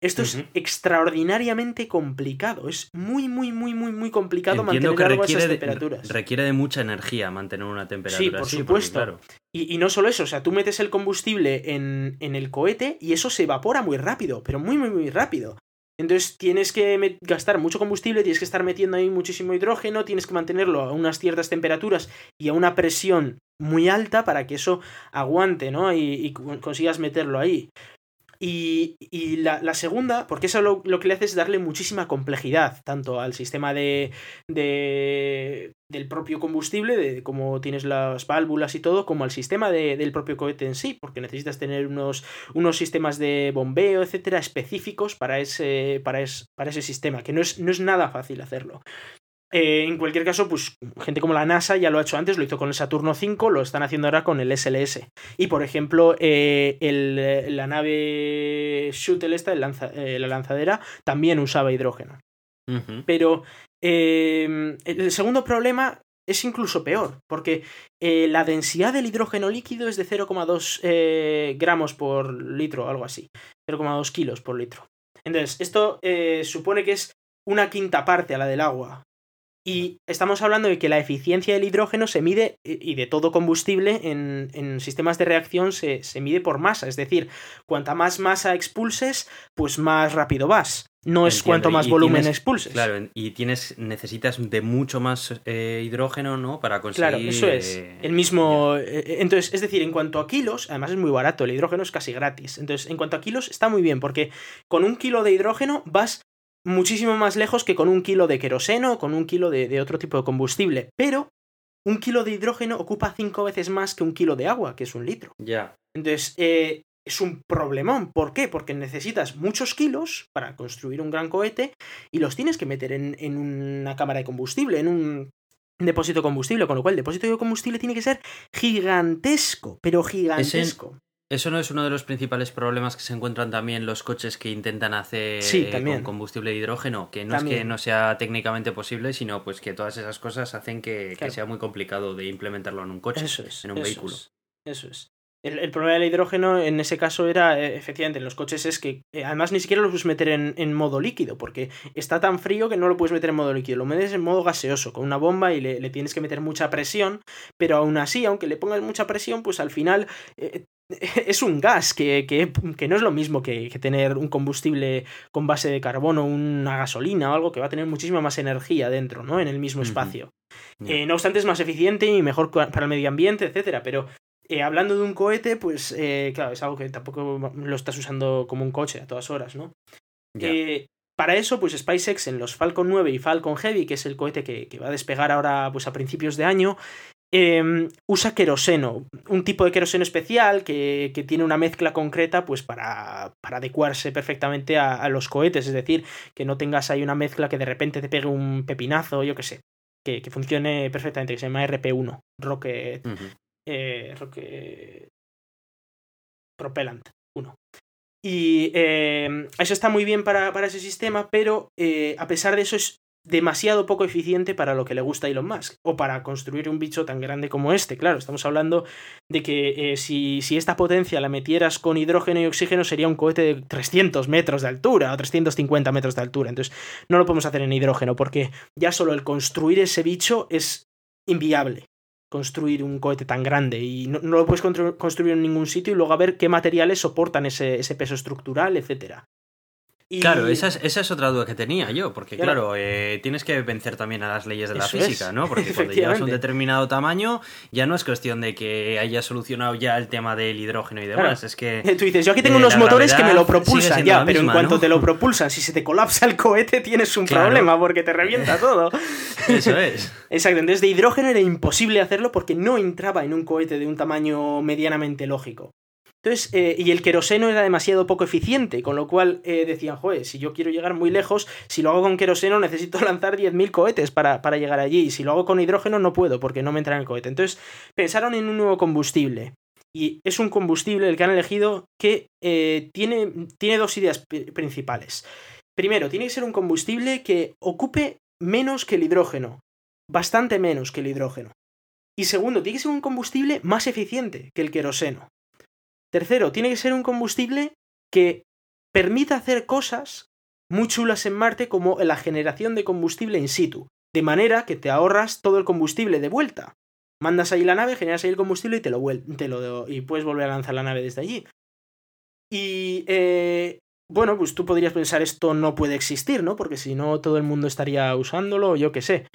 Esto es extraordinariamente complicado. Es muy, muy, muy, muy, muy complicado mantener que esas temperaturas. requiere de mucha energía mantener una temperatura. Sí, por supuesto. y, no solo eso, o sea, tú metes el combustible en, en, el cohete y eso se evapora muy rápido, pero muy, muy, muy rápido. Entonces tienes que gastar mucho combustible, tienes que estar metiendo ahí muchísimo hidrógeno, tienes que mantenerlo a unas ciertas temperaturas y a una presión muy alta para que eso aguante, ¿no? y consigas meterlo ahí. Y, la, segunda, porque eso lo, que le hace es darle muchísima complejidad, tanto al sistema de, del propio combustible, de cómo tienes las válvulas y todo, como al sistema del propio cohete en sí, porque necesitas tener unos, unos sistemas de bombeo, etcétera, específicos para ese, para, para ese sistema, que no es, no es nada fácil hacerlo. Eh, en cualquier caso, pues gente como la NASA ya lo ha hecho antes, lo hizo con el Saturno V, lo están haciendo ahora con el SLS. Y por ejemplo, eh, la nave Shuttle esta, eh, la lanzadera, también usaba hidrógeno. Pero el segundo problema es incluso peor, porque la densidad del hidrógeno líquido es de 0,2 gramos por litro, algo así. 0,2 kilos por litro. Entonces, esto supone que es una quinta parte a la del agua. Y estamos hablando de que la eficiencia del hidrógeno se mide, y de todo combustible en, sistemas de reacción se, mide por masa. Es decir, cuanta más masa expulses, pues más rápido vas. No es cuanto más volumen expulses. Claro, y tienes, necesitas de mucho más eh, hidrógeno, ¿no? Para conseguir. Claro, eso es. Eh, el mismo. Eh, entonces, es decir, en cuanto a kilos, además es muy barato, el hidrógeno es casi gratis. Entonces, en cuanto a kilos, está muy bien, porque con un kilo de hidrógeno vas muchísimo más lejos que con un kilo de queroseno o con un kilo de, otro tipo de combustible. Pero un kilo de hidrógeno ocupa cinco veces más que un kilo de agua, que es un litro. Ya. Entonces, eh, es un problemón. ¿Por qué? Porque necesitas muchos kilos para construir un gran cohete y los tienes que meter en, en una cámara de combustible, en un depósito de combustible, con lo cual el depósito de combustible tiene que ser gigantesco, pero gigantesco. ¿Eso no es uno de los principales problemas que se encuentran también los coches que intentan hacer Sí, también. con combustible de hidrógeno? Que no es que no sea técnicamente posible, sino pues que todas esas cosas hacen que, que sea muy complicado de implementarlo en un coche, Eso es. en un eso vehículo. es, eso es. El, el problema del hidrógeno en ese caso era, eh, efectivamente, en los coches es que eh, además ni siquiera lo puedes meter en, en modo líquido, porque está tan frío que no lo puedes meter en modo líquido. Lo metes en modo gaseoso, con una bomba y le, le tienes que meter mucha presión, pero aún así, aunque le pongas mucha presión, pues al final eh, es un gas que, que- que no es lo mismo que, que tener un combustible con base de carbono, una gasolina o algo que va a tener muchísima más energía dentro, ¿no? En el mismo espacio. Eh, no obstante, es más eficiente y mejor para el medio ambiente, etcétera. Pero eh, hablando de un cohete, pues eh, claro, es algo que tampoco lo estás usando como un coche a todas horas, ¿no? Para eso, pues SpaceX en los Falcon 9 y Falcon Heavy, que es el cohete que, que va a despegar ahora pues a principios de año, eh, usa queroseno, un tipo de queroseno especial que, que tiene una mezcla concreta pues para, para adecuarse perfectamente a, a los cohetes, es decir, que no tengas ahí una mezcla que de repente te pegue un pepinazo, yo qué sé, que, que funcione perfectamente, que se llama RP1, Rocket, eh, Rocket Propellant 1. Y eh, eso está muy bien para, para ese sistema, pero eh, a pesar de eso es demasiado poco eficiente para lo que le gusta a Elon Musk. O para construir un bicho tan grande como este. Claro, estamos hablando de que eh, si, si esta potencia la metieras con hidrógeno y oxígeno sería un cohete de 300 metros de altura o 350 metros de altura. Entonces no lo podemos hacer en hidrógeno porque ya solo el construir ese bicho es inviable construir un cohete tan grande y no, no lo puedes constru- construir en ningún sitio y luego a ver qué materiales soportan ese, ese peso estructural, etcétera. Y- Claro, esa es, esa es otra duda que tenía yo, porque Claro. claro, eh, tienes que vencer también a las leyes de la Eso física, es, ¿no? Porque cuando llegas a un determinado tamaño, ya no es cuestión de que hayas solucionado ya el tema del hidrógeno y demás, Claro. es que... Tú dices, yo aquí tengo Eh, unos motores que me lo propulsan ya, pero en cuanto ¿no? te lo propulsan, si se te colapsa el cohete tienes un Claro. problema porque te revienta todo. Eso es. Exacto, entonces de hidrógeno era imposible hacerlo porque no entraba en un cohete de un tamaño medianamente lógico. Entonces, eh, y el queroseno era demasiado poco eficiente, con lo cual eh, decían, joder, si yo quiero llegar muy lejos, si lo hago con queroseno necesito lanzar 10.000 cohetes para, para llegar allí, y si lo hago con hidrógeno no puedo porque no me entra en el cohete. Entonces, pensaron en un nuevo combustible. Y es un combustible el que han elegido que eh, tiene, tiene dos ideas pri- principales. Primero, tiene que ser un combustible que ocupe menos que el hidrógeno, bastante menos que el hidrógeno. Y segundo, tiene que ser un combustible más eficiente que el queroseno. Tercero, tiene que ser un combustible que permita hacer cosas muy chulas en Marte como la generación de combustible in situ, de manera que te ahorras todo el combustible de vuelta. Mandas ahí la nave, generas ahí el combustible y te lo, y puedes volver a lanzar la nave desde allí. Y eh, bueno, pues tú podrías pensar esto no puede existir, ¿no? Porque si no todo el mundo estaría usándolo, yo qué sé.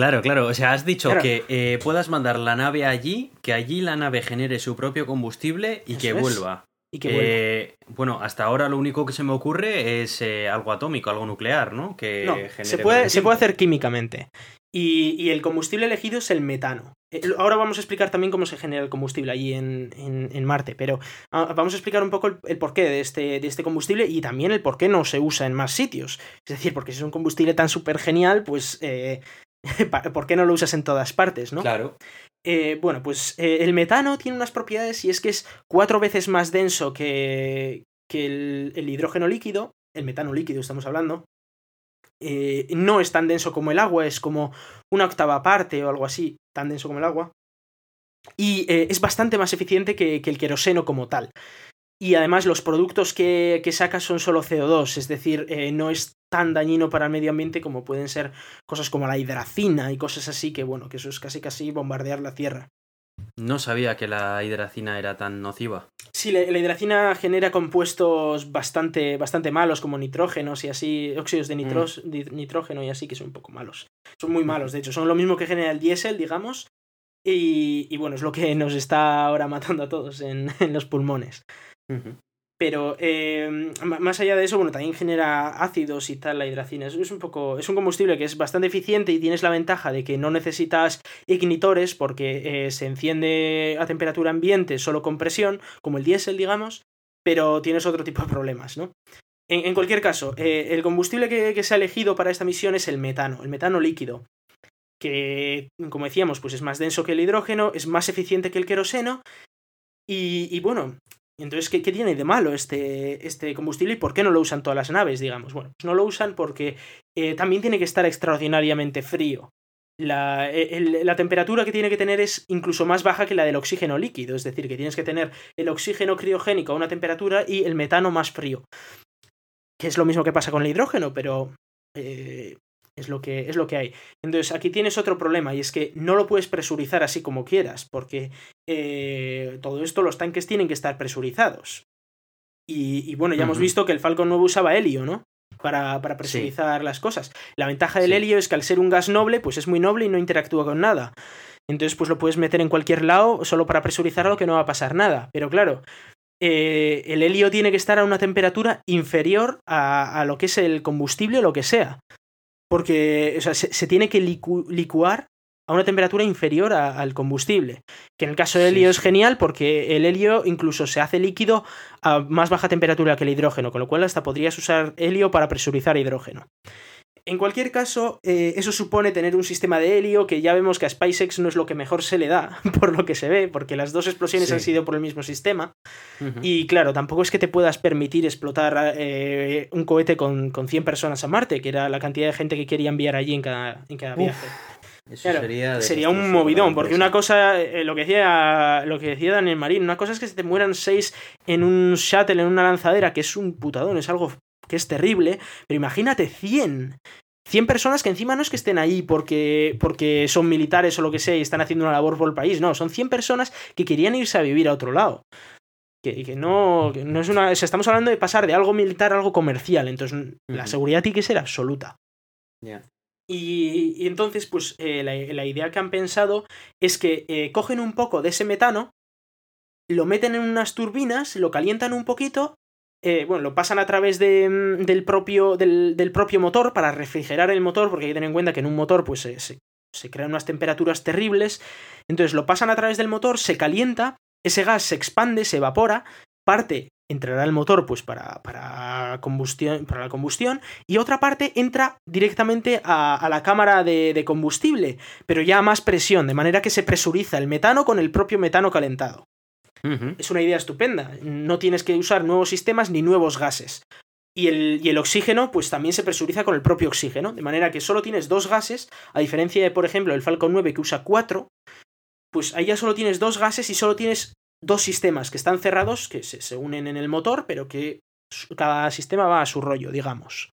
Claro, claro, o sea, has dicho Claro. que eh, puedas mandar la nave allí, que allí la nave genere su propio combustible y Eso que es. vuelva. Y que vuelva. Eh, bueno, hasta ahora lo único que se me ocurre es eh, algo atómico, algo nuclear, ¿no? Que No, genere se puede, se puede hacer químicamente. Y, y el combustible elegido es el metano. Ahora vamos a explicar también cómo se genera el combustible allí en, en- en Marte, pero ah, vamos a explicar un poco el, el porqué de este, de este combustible y también el por qué no se usa en más sitios. Es decir, porque si es un combustible tan súper genial, pues eh, ¿por qué no lo usas en todas partes, no? Claro. Eh, bueno, pues eh, el metano tiene unas propiedades y es que es cuatro veces más denso que, que el, el hidrógeno líquido, el metano líquido estamos hablando. Eh, no es tan denso como el agua, es como una octava parte o algo así, tan denso como el agua. Y es bastante más eficiente que, que el queroseno como tal. Y además los productos que, que saca son solo CO2, es decir, no es tan dañino para el medio ambiente como pueden ser cosas como la hidracina y cosas así, que bueno, que eso es casi casi bombardear la Tierra. No sabía que la hidracina era tan nociva. Sí, la, hidracina genera compuestos bastante, bastante malos, como nitrógenos y así, óxidos de nitros- di- nitrógeno y así, que son un poco malos. Son muy malos, de hecho, son lo mismo que genera el diésel, digamos, y, y bueno, es lo que nos está ahora matando a todos en, en los pulmones. Pero eh, más allá de eso, bueno, también genera ácidos y tal la hidracina. Es un poco. Es un combustible que es bastante eficiente y tienes la ventaja de que no necesitas ignitores porque eh, se enciende a temperatura ambiente solo con presión, como el diésel, digamos, pero tienes otro tipo de problemas, ¿no? En, cualquier caso, eh, el combustible que, se ha elegido para esta misión es el metano, el metano líquido. Que, como decíamos, pues es más denso que el hidrógeno, es más eficiente que el queroseno. Y bueno, entonces, ¿qué, tiene de malo este, este, combustible y por qué no lo usan todas las naves, digamos? Bueno, pues no lo usan porque eh, también tiene que estar extraordinariamente frío. La, la, temperatura que tiene que tener es incluso más baja que la del oxígeno líquido, es decir, que tienes que tener el oxígeno criogénico a una temperatura y el metano más frío. Que es lo mismo que pasa con el hidrógeno, pero eh, es lo, que, es lo que hay. Entonces, aquí tienes otro problema y es que no lo puedes presurizar así como quieras, porque eh, todo esto, los tanques tienen que estar presurizados. Y, bueno, ya hemos visto que el Falcon 9 usaba helio, ¿no? Para, para presurizar las cosas. La ventaja del helio es que al ser un gas noble, pues es muy noble y no interactúa con nada. Entonces, pues lo puedes meter en cualquier lado solo para presurizarlo que no va a pasar nada. Pero claro, eh, el helio tiene que estar a una temperatura inferior a, a, lo que es el combustible o lo que sea porque se, tiene que licuar a una temperatura inferior al combustible. Que en el caso del helio es genial porque el helio incluso se hace líquido a más baja temperatura que el hidrógeno, con lo cual hasta podrías usar helio para presurizar hidrógeno. En cualquier caso, eh, eso supone tener un sistema de helio que ya vemos que a SpaceX no es lo que mejor se le da, por lo que se ve, porque las dos explosiones han sido por el mismo sistema. Y claro, tampoco es que te puedas permitir explotar eh, un cohete con, con, 100 personas a Marte, que era la cantidad de gente que quería enviar allí en cada, en cada viaje. Eso sería, sería un movidón, porque una cosa, eh, lo que decía lo que decía Daniel Marín, una cosa es que se te mueran seis en un shuttle, en una lanzadera, que es un putadón, es algo que es terrible, pero imagínate 100. 100 personas que encima no es que estén ahí porque, porque son militares o lo que sea y están haciendo una labor por el país, no, son 100 personas que querían irse a vivir a otro lado. Que, que no, no es una. estamos hablando de pasar de algo militar a algo comercial, entonces la seguridad tiene que ser absoluta. Y, entonces, pues eh, la, idea que han pensado es que eh, cogen un poco de ese metano, lo meten en unas turbinas, lo calientan un poquito eh, bueno, lo pasan a través mm, del, propio, del, propio motor para refrigerar el motor, porque hay que tener en cuenta que en un motor pues, se, crean unas temperaturas terribles. Entonces lo pasan a través del motor, se calienta, ese gas se expande, se evapora, parte entrará al motor pues para, para, combustión, para la combustión y otra parte entra directamente a, la cámara de, de, combustible, pero ya a más presión, de manera que se presuriza el metano con el propio metano calentado. Es una idea estupenda. No tienes que usar nuevos sistemas ni nuevos gases. Y el, y el, oxígeno, pues también se presuriza con el propio oxígeno. De manera que solo tienes dos gases, a diferencia de, por ejemplo, el Falcon 9 que usa cuatro, pues ahí ya solo tienes dos gases y solo tienes dos sistemas que están cerrados, que se, unen en el motor, pero que cada sistema va a su rollo, digamos.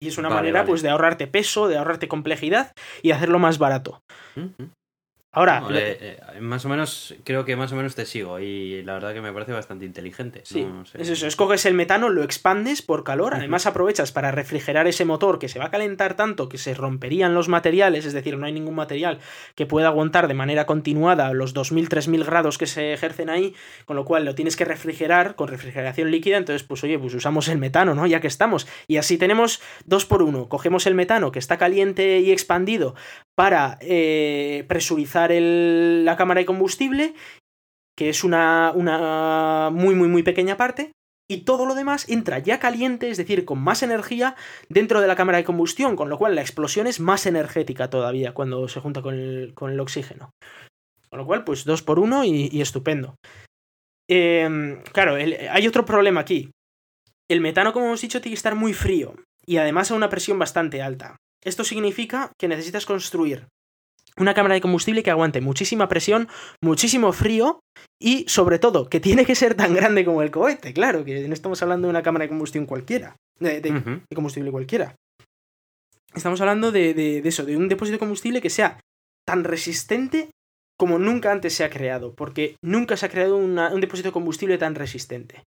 Y es una manera, pues, de ahorrarte peso, de ahorrarte complejidad y hacerlo más barato. Ahora, eh, eh, más o menos, creo que más o menos te sigo y la verdad que me parece bastante inteligente. Sí, es eso, escoges el metano, lo expandes por calor, además aprovechas para refrigerar ese motor que se va a calentar tanto que se romperían los materiales, es decir, no hay ningún material que pueda aguantar de manera continuada los 2000, 3000 grados que se ejercen ahí, con lo cual lo tienes que refrigerar con refrigeración líquida, entonces pues oye, pues usamos el metano, ¿no? Ya que estamos. Y así tenemos dos por uno, cogemos el metano que está caliente y expandido para eh, presurizar la cámara de combustible, que es una, muy, muy, muy pequeña parte, y todo lo demás entra ya caliente, es decir, con más energía dentro de la cámara de combustión, con lo cual la explosión es más energética todavía cuando se junta con el, oxígeno. Con lo cual, pues dos por uno y, estupendo. Em, claro, hay otro problema aquí. El metano, como hemos dicho, tiene que estar muy frío y además a una presión bastante alta. Esto significa que necesitas construir una cámara de combustible que aguante muchísima presión, muchísimo frío y sobre todo que tiene que ser tan grande como el cohete, claro, que no estamos hablando de una cámara de combustión cualquiera, de, combustible cualquiera. Estamos hablando de, eso, de un depósito de combustible que sea tan resistente como nunca antes se ha creado, porque nunca se ha creado un depósito de combustible tan resistente.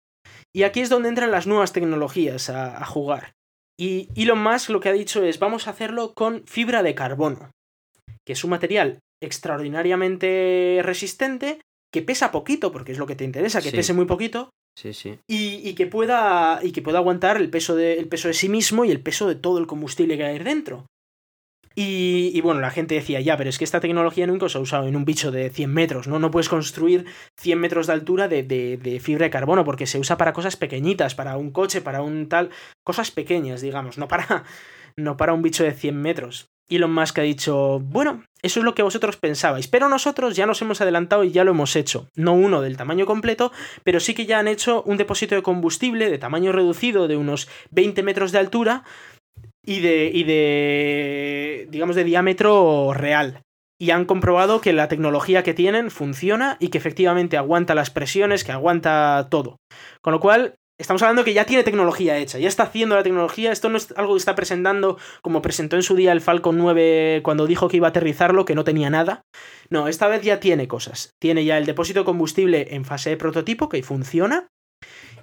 Y aquí es donde entran las nuevas tecnologías a, a jugar. Y Elon Musk lo que ha dicho es vamos a hacerlo con fibra de carbono que es un material extraordinariamente resistente, que pesa poquito, porque es lo que te interesa, que pese muy poquito, Sí, sí. Y, que pueda, y que pueda aguantar el peso, de, el peso de sí mismo y el peso de todo el combustible que hay dentro. Y, bueno, la gente decía, ya, pero es que esta tecnología nunca se ha usado en un bicho de 100 metros, ¿no? No puedes construir 100 metros de altura de, de, fibra de carbono porque se usa para cosas pequeñitas, para un coche, para un tal... Cosas pequeñas, digamos, no para, no para un bicho de 100 metros. Elon Musk ha dicho, bueno, eso es lo que vosotros pensabais, pero nosotros ya nos hemos adelantado y ya lo hemos hecho. No uno del tamaño completo, pero sí que ya han hecho un depósito de combustible de tamaño reducido de unos 20 metros de altura y de, y de, digamos, de diámetro real. Y han comprobado que la tecnología que tienen funciona y que efectivamente aguanta las presiones, que aguanta todo. Con lo cual, estamos hablando que ya tiene tecnología hecha, ya está haciendo la tecnología, esto no es algo que está presentando como presentó en su día el Falcon 9 cuando dijo que iba a aterrizarlo, que no tenía nada. No, esta vez ya tiene cosas. Tiene ya el depósito de combustible en fase de prototipo, que funciona.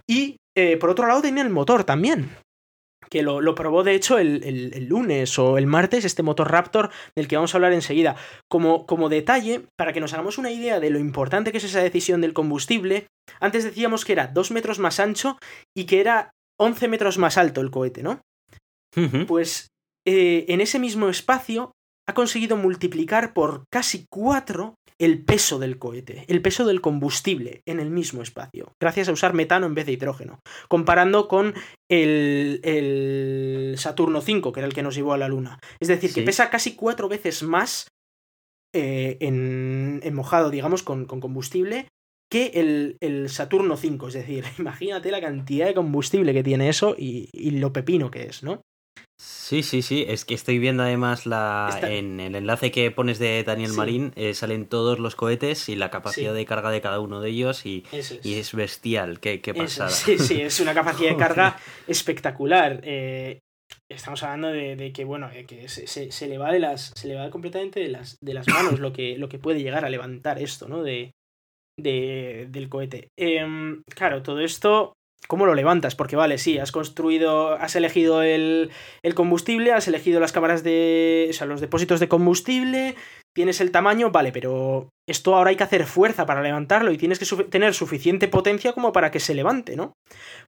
Y eh, por otro lado tiene el motor también que lo, probó de hecho el, lunes o el martes, este motor Raptor del que vamos a hablar enseguida. Como, como detalle, para que nos hagamos una idea de lo importante que es esa decisión del combustible, antes decíamos que era 2 metros más ancho y que era 11 metros más alto el cohete, ¿no? Pues eh, en ese mismo espacio ha conseguido multiplicar por casi 4 el peso del cohete, el peso del combustible en el mismo espacio, gracias a usar metano en vez de hidrógeno, comparando con el, Saturno V, que era el que nos llevó a la Luna. Es decir, que pesa casi cuatro veces más eh, en, mojado, digamos, con, combustible que el, Saturno V. Es decir, imagínate la cantidad de combustible que tiene eso y, y lo pepino que es, ¿no? Sí, sí, sí. Es que estoy viendo además la en el enlace que pones de Daniel Marín, eh, salen todos los cohetes y la capacidad de carga de cada uno de ellos y es. bestial. Qué, qué pasada. Sí, sí, es una capacidad de carga espectacular. Eh, estamos hablando de, que, bueno, que se, le va de las. se le va completamente de las, de las manos lo que, lo que puede llegar a levantar esto, ¿no? De, de, del cohete. Em, claro, todo esto ¿Cómo lo levantas? Porque vale, sí, has construido, has elegido el, combustible, has elegido las cámaras de, o sea, los depósitos de combustible, tienes el tamaño, vale, pero esto ahora hay que hacer fuerza para levantarlo y tienes que tener suficiente potencia como para que se levante, ¿no?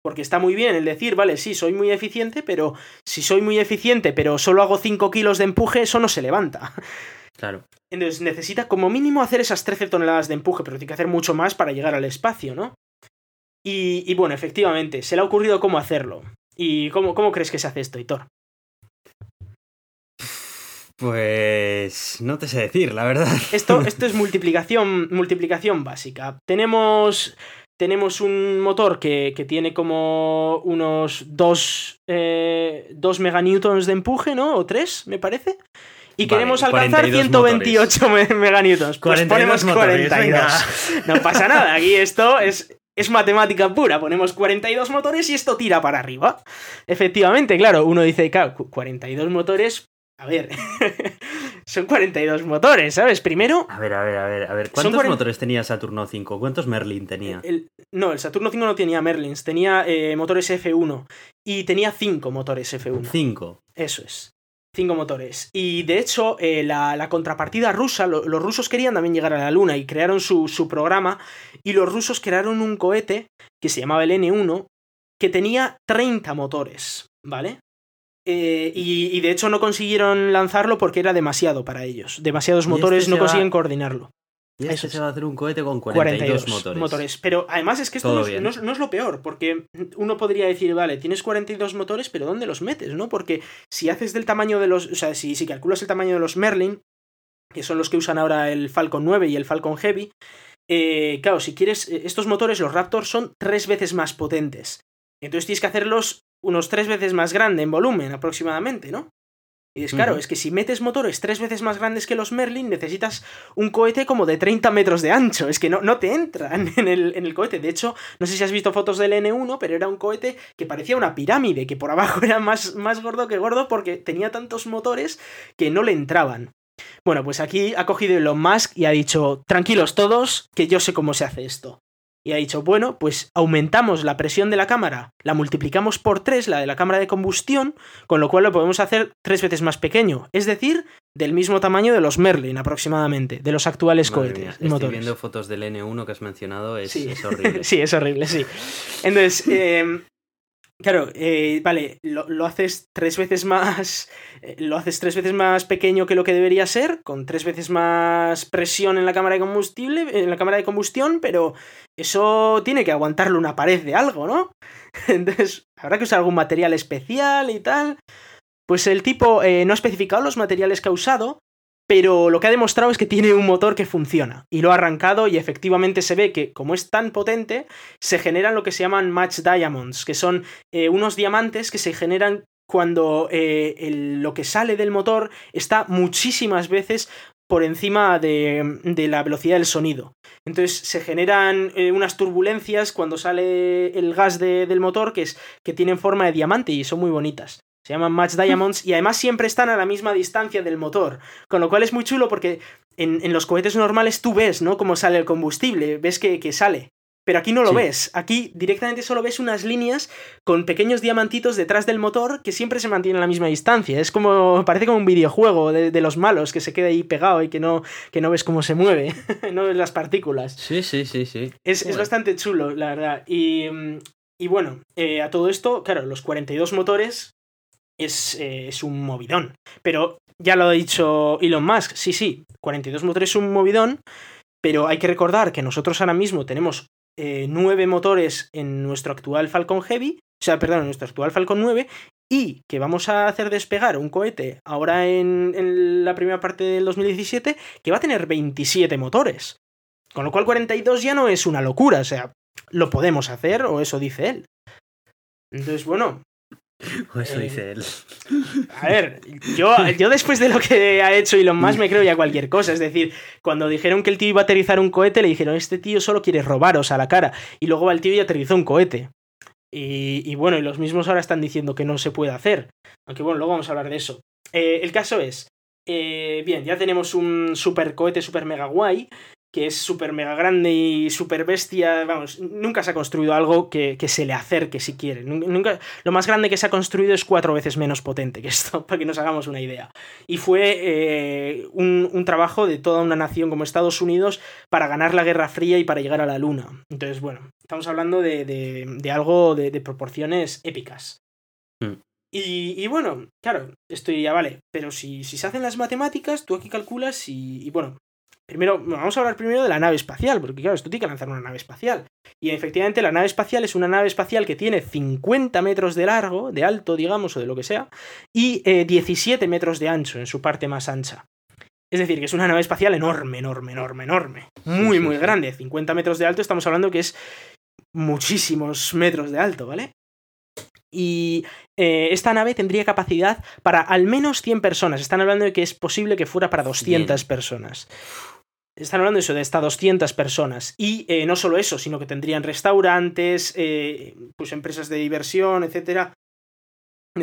Porque está muy bien el decir, vale, sí, soy muy eficiente, pero si soy muy eficiente, pero solo hago 5 kilos de empuje, eso no se levanta. Claro. Entonces necesita como mínimo hacer esas 13 toneladas de empuje, pero tiene que hacer mucho más para llegar al espacio, ¿no? Y, bueno, efectivamente, se le ha ocurrido cómo hacerlo. ¿Y cómo, cómo crees que se hace esto, Hitor? Pues no te sé decir, la verdad. Esto, esto es multiplicación, multiplicación básica. Tenemos, tenemos un motor que, tiene como unos 2 eh, meganewtons de empuje, ¿no? O 3, me parece. Y queremos alcanzar 128 meganewtons. Pues ponemos 42. no pasa nada, aquí esto es es matemática pura, ponemos 42 motores y esto tira para arriba. Efectivamente, claro, uno dice, claro, 42 motores, a ver, son 42 motores, ¿sabes? Primero... A ver, a ver, a ver, a ver, ¿cuántos motores tenía Saturno 5? ¿Cuántos Merlin tenía? no, el Saturno 5 no tenía Merlins, tenía eh, motores F1 y tenía 5 motores F1. 5. Eso es. Cinco motores. Y de hecho, eh, la, contrapartida rusa, los rusos querían también llegar a la Luna y crearon su, su, programa. Y los rusos crearon un cohete que se llamaba el N1, que tenía 30 motores, ¿vale? Eh, y, de hecho no consiguieron lanzarlo porque era demasiado para ellos. Demasiados este motores no consiguen coordinarlo. Y este se va a hacer un cohete con 42, motores. Pero además es que esto no es, lo peor, porque uno podría decir, vale, tienes 42 motores, pero ¿dónde los metes? ¿no? Porque si haces del tamaño de los. O sea, si, si calculas el tamaño de los Merlin, que son los que usan ahora el Falcon 9 y el Falcon Heavy, eh, claro, si quieres. Eh, estos motores, los Raptor, son tres veces más potentes. Entonces tienes que hacerlos unos tres veces más grande en volumen aproximadamente, ¿no? Y es claro, es que si metes motores tres veces más grandes que los Merlin, necesitas un cohete como de 30 metros de ancho. Es que no, no te entran en el, en el cohete. De hecho, no sé si has visto fotos del N1, pero era un cohete que parecía una pirámide, que por abajo era más, más gordo que gordo porque tenía tantos motores que no le entraban. Bueno, pues aquí ha cogido Elon Musk y ha dicho, tranquilos todos, que yo sé cómo se hace esto y ha dicho, bueno, pues aumentamos la presión de la cámara, la multiplicamos por 3, la de la cámara de combustión, con lo cual lo podemos hacer tres veces más pequeño, es decir, del mismo tamaño de los Merlin aproximadamente, de los actuales cohetes. estoy viendo fotos del N1 que has mencionado, es, horrible. sí, es horrible, sí. Entonces, em, Claro, eh, vale, lo, haces tres veces más. Eh, lo haces tres veces más pequeño que lo que debería ser, con tres veces más presión en la cámara de combustible, en la cámara de combustión, pero eso tiene que aguantarle una pared de algo, ¿no? Entonces, habrá que usar algún material especial y tal. Pues el tipo eh, no ha especificado los materiales que ha usado, pero lo que ha demostrado es que tiene un motor que funciona y lo ha arrancado y efectivamente se ve que como es tan potente se generan lo que se llaman match diamonds, que son eh, unos diamantes que se generan cuando eh, lo que sale del motor está muchísimas veces por encima de, la velocidad del sonido. Entonces se generan eh, unas turbulencias cuando sale el gas del motor que, es, que tienen forma de diamante y son muy bonitas. Se llaman Match Diamonds y además siempre están a la misma distancia del motor. Con lo cual es muy chulo porque en, los cohetes normales tú ves, ¿no? Cómo sale el combustible, ves que, sale. Pero aquí no lo ves. Aquí directamente solo ves unas líneas con pequeños diamantitos detrás del motor que siempre se mantienen a la misma distancia. Es como. parece como un videojuego de, los malos que se queda ahí pegado y que no, que no ves cómo se mueve. no ves las partículas. Sí, sí, sí, sí. Es, bastante chulo, la verdad. Y. Y bueno, eh, a todo esto, claro, los 42 motores eh, es, un movidón. Pero ya lo ha dicho Elon Musk, sí, sí, 42 motores es un movidón, pero hay que recordar que nosotros ahora mismo tenemos eh, nueve motores en nuestro actual Falcon Heavy, o sea, perdón, en nuestro actual Falcon 9, y que vamos a hacer despegar un cohete ahora en, en, la primera parte del 2017 que va a tener 27 motores. Con lo cual 42 ya no es una locura, o sea, lo podemos hacer, o eso dice él. Entonces, bueno, o eso dice él. A ver, yo, yo después de lo que ha hecho Elon Musk me creo ya cualquier cosa. Es decir, cuando dijeron que el tío iba a aterrizar un cohete, le dijeron, este tío solo quiere robaros a la cara. Y luego va el tío y aterrizó un cohete. Y, bueno, y los mismos ahora están diciendo que no se puede hacer. Aunque bueno, luego vamos a hablar de eso. Eh, el caso es, eh, bien, ya tenemos un super cohete super mega guay que es súper mega grande y súper bestia. Vamos, nunca se ha construido algo que, se le acerque si quiere. Nunca, lo más grande que se ha construido es cuatro veces menos potente que esto, para que nos hagamos una idea. Y fue eh, un, trabajo de toda una nación como Estados Unidos para ganar la Guerra Fría y para llegar a la Luna. Entonces, bueno, estamos hablando de, algo de, proporciones épicas. Mm. Y, bueno, claro, esto ya vale, pero si, se hacen las matemáticas, tú aquí calculas y bueno, Primero, vamos a hablar primero de la nave espacial, porque claro, esto tiene que lanzar una nave espacial. Y efectivamente la nave espacial es una nave espacial que tiene 50 metros de largo, de alto, digamos, o de lo que sea, y 17 eh, metros de ancho en su parte más ancha. Es decir, que es una nave espacial enorme, enorme, enorme, enorme. Muy, muy grande. 50 metros de alto, estamos hablando que es muchísimos metros de alto, ¿vale? Y eh, esta nave tendría capacidad para al menos 100 personas. Están hablando de que es posible que fuera para 200 personas. Están hablando eso, de hasta 200 personas. Y eh, no solo eso, sino que tendrían restaurantes, eh, pues empresas de diversión, etcétera,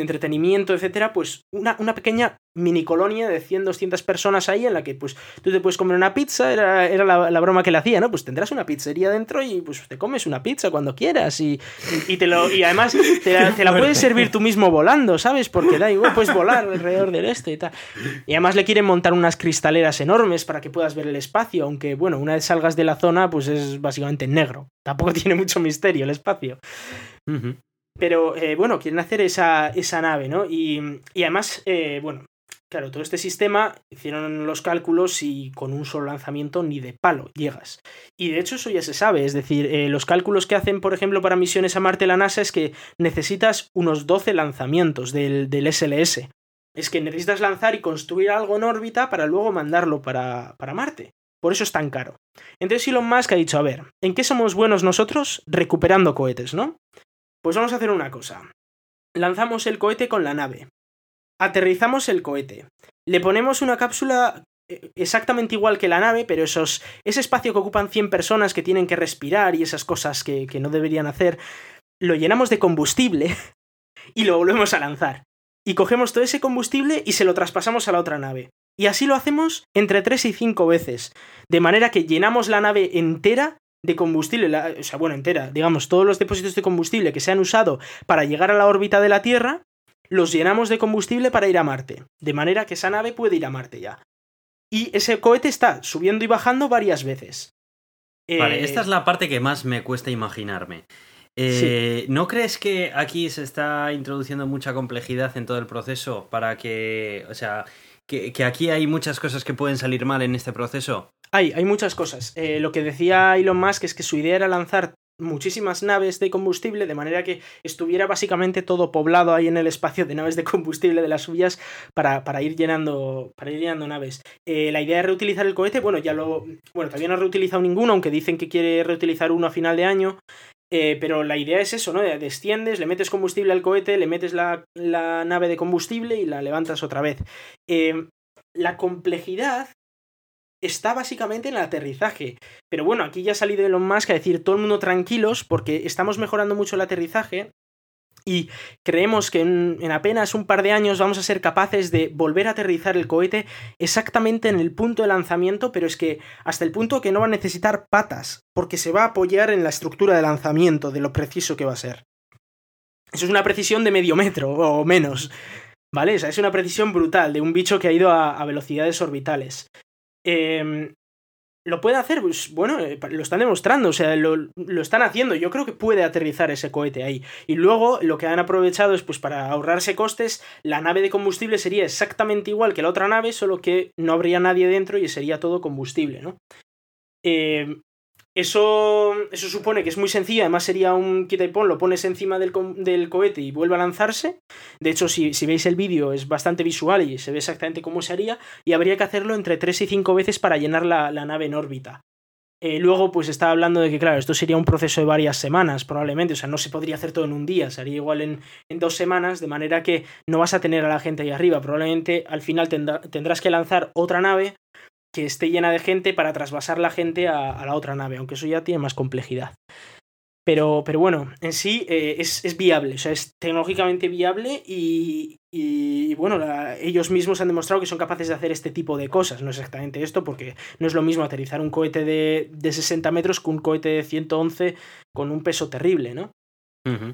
entretenimiento, etcétera, pues una, una, pequeña mini colonia de 100, 200 personas ahí en la que pues tú te puedes comer una pizza, era, era la, broma que le hacía, ¿no? Pues tendrás una pizzería dentro y pues te comes una pizza cuando quieras y, y, te lo, y además te la, puedes servir tú mismo volando, ¿sabes? Porque da igual, puedes volar alrededor del este y tal. Y además le quieren montar unas cristaleras enormes para que puedas ver el espacio, aunque bueno, una vez salgas de la zona pues es básicamente negro. Tampoco tiene mucho misterio el espacio. Pero eh, bueno, quieren hacer esa, esa nave, ¿no? Y, además, eh, bueno, claro, todo este sistema hicieron los cálculos y con un solo lanzamiento ni de palo llegas. Y de hecho eso ya se sabe, es decir, eh, los cálculos que hacen, por ejemplo, para misiones a Marte la NASA es que necesitas unos 12 lanzamientos del, del SLS. Es que necesitas lanzar y construir algo en órbita para luego mandarlo para, para Marte. Por eso es tan caro. Entonces Elon Musk ha dicho, a ver, ¿en qué somos buenos nosotros? Recuperando cohetes, ¿no? Pues vamos a hacer una cosa. Lanzamos el cohete con la nave. Aterrizamos el cohete. Le ponemos una cápsula eh, exactamente igual que la nave, pero esos, ese espacio que ocupan 100 personas que tienen que respirar y esas cosas que, que no deberían hacer, lo llenamos de combustible y lo volvemos a lanzar. Y cogemos todo ese combustible y se lo traspasamos a la otra nave. Y así lo hacemos entre 3 y 5 veces. De manera que llenamos la nave entera de combustible, o sea, bueno, entera, digamos, todos los depósitos de combustible que se han usado para llegar a la órbita de la Tierra, los llenamos de combustible para ir a Marte, de manera que esa nave puede ir a Marte ya. Y ese cohete está subiendo y bajando varias veces. Vale, esta es la parte que más me cuesta imaginarme. Eh, ¿No crees que aquí se está introduciendo mucha complejidad en todo el proceso para que, o sea, que, aquí hay muchas cosas que pueden salir mal en este proceso? Hay, hay muchas cosas. Eh, lo que decía Elon Musk es que su idea era lanzar muchísimas naves de combustible, de manera que estuviera básicamente todo poblado ahí en el espacio de naves de combustible de las suyas para, para ir llenando para ir llenando naves. Eh, la idea de reutilizar el cohete, bueno, ya lo. Bueno, todavía no ha reutilizado ninguno, aunque dicen que quiere reutilizar uno a final de año. Eh, pero la idea es eso, ¿no? Desciendes, le metes combustible al cohete, le metes la, nave de combustible y la levantas otra vez. La complejidad está básicamente en el aterrizaje. Pero bueno, aquí ya ha salido Elon Musk a decir todo el mundo tranquilos porque estamos mejorando mucho el aterrizaje y creemos que en, apenas un par de años vamos a ser capaces de volver a aterrizar el cohete exactamente en el punto de lanzamiento, pero es que hasta el punto que no va a necesitar patas, porque se va a apoyar en la estructura de lanzamiento, de lo preciso que va a ser. Eso es una precisión de medio metro o menos. ¿Vale? O sea, es una precisión brutal de un bicho que ha ido a, a velocidades orbitales. Eh, ¿Lo puede hacer? Pues bueno, eh, lo están demostrando, o sea, lo, están haciendo. Yo creo que puede aterrizar ese cohete ahí. Y luego lo que han aprovechado es, pues para ahorrarse costes, la nave de combustible sería exactamente igual que la otra nave, solo que no habría nadie dentro y sería todo combustible, ¿no? Eh, eso, eso supone que es muy sencillo, además sería un quita y pon, lo pones encima del, del cohete y vuelve a lanzarse. De hecho, si, si veis el vídeo es bastante visual y se ve exactamente cómo se haría, y habría que hacerlo entre 3 y 5 veces para llenar la, nave en órbita. Eh, luego, pues estaba hablando de que, claro, esto sería un proceso de varias semanas, probablemente. O sea, no se podría hacer todo en un día, sería igual en, en dos semanas, de manera que no vas a tener a la gente ahí arriba. Probablemente al final tendrás que lanzar otra nave que esté llena de gente para trasvasar la gente a, la otra nave, aunque eso ya tiene más complejidad. Pero, pero bueno, en sí eh, es, viable, o sea, es tecnológicamente viable y, y bueno, ellos mismos han demostrado que son capaces de hacer este tipo de cosas. No es exactamente esto, porque no es lo mismo aterrizar un cohete de, de 60 metros que un cohete de 111 con un peso terrible, ¿no?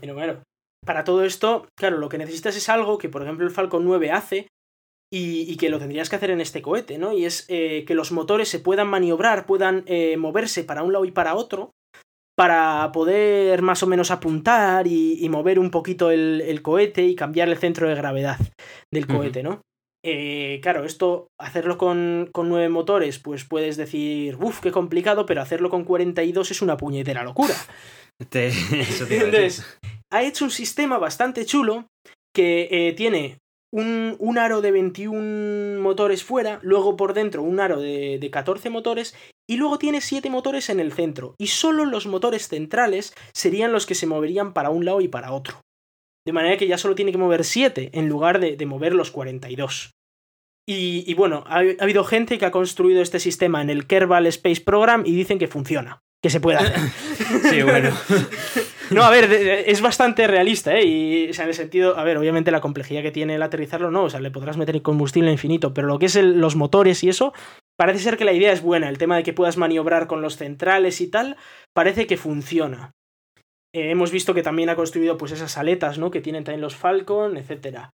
Pero claro, para todo esto, claro, lo que necesitas es algo que, por ejemplo, el Falcon 9 hace, y, que lo tendrías que hacer en este cohete, ¿no? Y es eh, que los motores se puedan maniobrar, puedan eh, moverse para un lado y para otro, para poder más o menos apuntar y, mover un poquito el, cohete y cambiar el centro de gravedad del cohete, ¿no? Eh, claro, esto, hacerlo con, con nueve motores, pues puedes decir, uff, qué complicado, pero hacerlo con 42 es una puñetera locura. Entonces, ha hecho un sistema bastante chulo que tiene un, aro de 21 motores fuera, luego por dentro un aro de, de 14 motores y luego tiene 7 motores en el centro y solo los motores centrales serían los que se moverían para un lado y para otro. De manera que ya solo tiene que mover 7 en lugar de, mover los 42. Y, y bueno, ha, ha, habido gente que ha construido este sistema en el Kerbal Space Program y dicen que funciona, que se puede hacer. sí, bueno. No, a ver, es bastante realista, ¿eh? Y, o sea, en el sentido, a ver, obviamente la complejidad que tiene el aterrizarlo, no, o sea, le podrás meter combustible infinito, pero lo que es los motores y eso, parece ser que la idea es buena, el tema de que puedas maniobrar con los centrales y tal, parece que funciona. Eh, hemos visto que también ha construido pues esas aletas, ¿no? Que tienen también los Falcon, etcétera.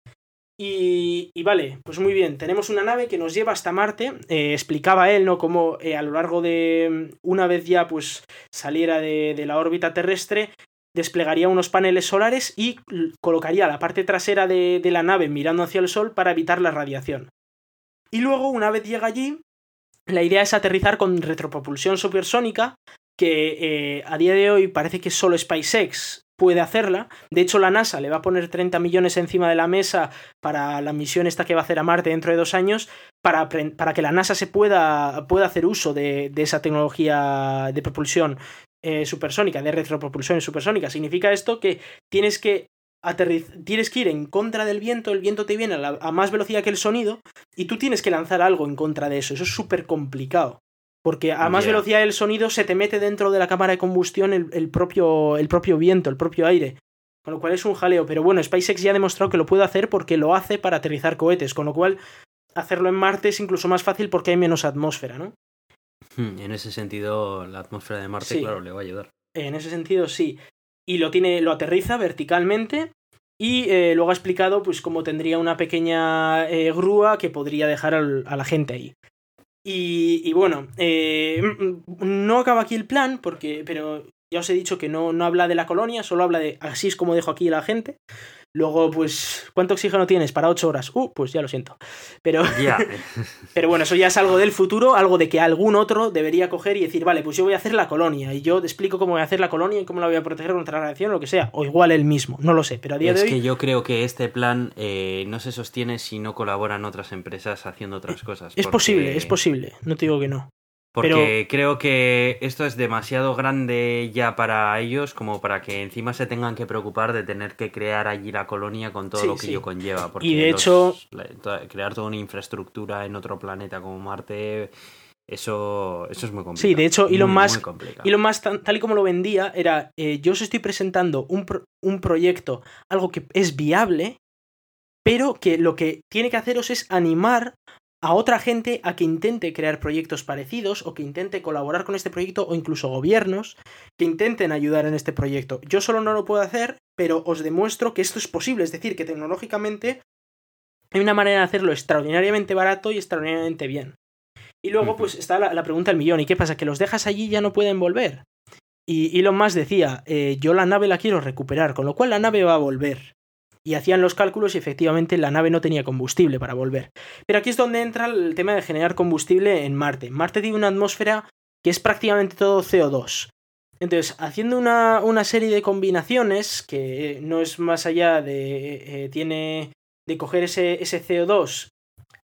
Y, y, vale, pues muy bien, tenemos una nave que nos lleva hasta Marte. Eh, explicaba él, ¿no? Cómo a lo largo de una vez ya pues saliera de, la órbita terrestre, desplegaría unos paneles solares y colocaría la parte trasera de, la nave mirando hacia el sol para evitar la radiación. Y luego, una vez llega allí, la idea es aterrizar con retropropulsión supersónica, que eh, a día de hoy parece que solo SpaceX puede hacerla. De hecho, la NASA le va a poner 30 millones encima de la mesa para la misión esta que va a hacer a Marte dentro de dos años, para, para que la NASA se pueda, pueda hacer uso de, de, esa tecnología de propulsión eh, supersónica, de retropropulsión supersónica. Significa esto que tienes que tienes que ir en contra del viento, el viento te viene a, más velocidad que el sonido y tú tienes que lanzar algo en contra de eso. Eso es súper complicado. Porque a más velocidad del sonido se te mete dentro de la cámara de combustión el, propio, el propio viento, el propio aire. Con lo cual es un jaleo. Pero bueno, SpaceX ya ha demostrado que lo puede hacer porque lo hace para aterrizar cohetes. Con lo cual, hacerlo en Marte es incluso más fácil porque hay menos atmósfera, ¿no? Hmm, en ese sentido, la atmósfera de Marte, claro, le va a ayudar. En ese sentido, sí. Y lo tiene, lo aterriza verticalmente Y eh, luego ha explicado pues cómo tendría una pequeña eh, grúa que podría dejar a la gente ahí. Y, bueno, eh, no acaba aquí el plan, porque, pero ya os he dicho que no, no habla de la colonia, solo habla de así es como dejo aquí a la gente. Luego, pues, ¿cuánto oxígeno tienes para 8 horas? Uh, pues ya lo siento. Pero, pero bueno, eso ya es algo del futuro, algo de que algún otro debería coger y decir, vale, pues yo voy a hacer la colonia y yo te explico cómo voy a hacer la colonia y cómo la voy a proteger contra la radiación o lo que sea. O igual el mismo, no lo sé, pero a día de hoy... Es que yo creo que este plan eh, no se sostiene si no colaboran otras empresas haciendo otras cosas. Es posible, es posible, no te digo que no. Porque creo que esto es demasiado grande ya para ellos como para que encima se tengan que preocupar de tener que crear allí la colonia con todo lo que ello conlleva. y de hecho... Crear toda una infraestructura en otro planeta como Marte... Eso, eso es muy complicado. Sí, de hecho, Elon Musk, Elon Musk tal y como lo vendía, era, eh, yo os estoy presentando un, un proyecto, algo que es viable, pero que lo que tiene que haceros es animar a otra gente a que intente crear proyectos parecidos o que intente colaborar con este proyecto o incluso gobiernos que intenten ayudar en este proyecto. Yo solo no lo puedo hacer, pero os demuestro que esto es posible, es decir, que tecnológicamente hay una manera de hacerlo extraordinariamente barato y extraordinariamente bien. Y luego pues está la, pregunta del millón, ¿y qué pasa? ¿Que los dejas allí y ya no pueden volver? Y Elon Musk decía, eh, yo la nave la quiero recuperar, con lo cual la nave va a volver y hacían los cálculos y efectivamente la nave no tenía combustible para volver. Pero aquí es donde entra el tema de generar combustible en Marte. Marte tiene una atmósfera que es prácticamente todo CO2. Entonces, haciendo una, serie de combinaciones, que no es más allá de... Eh, tiene de coger ese, ese CO2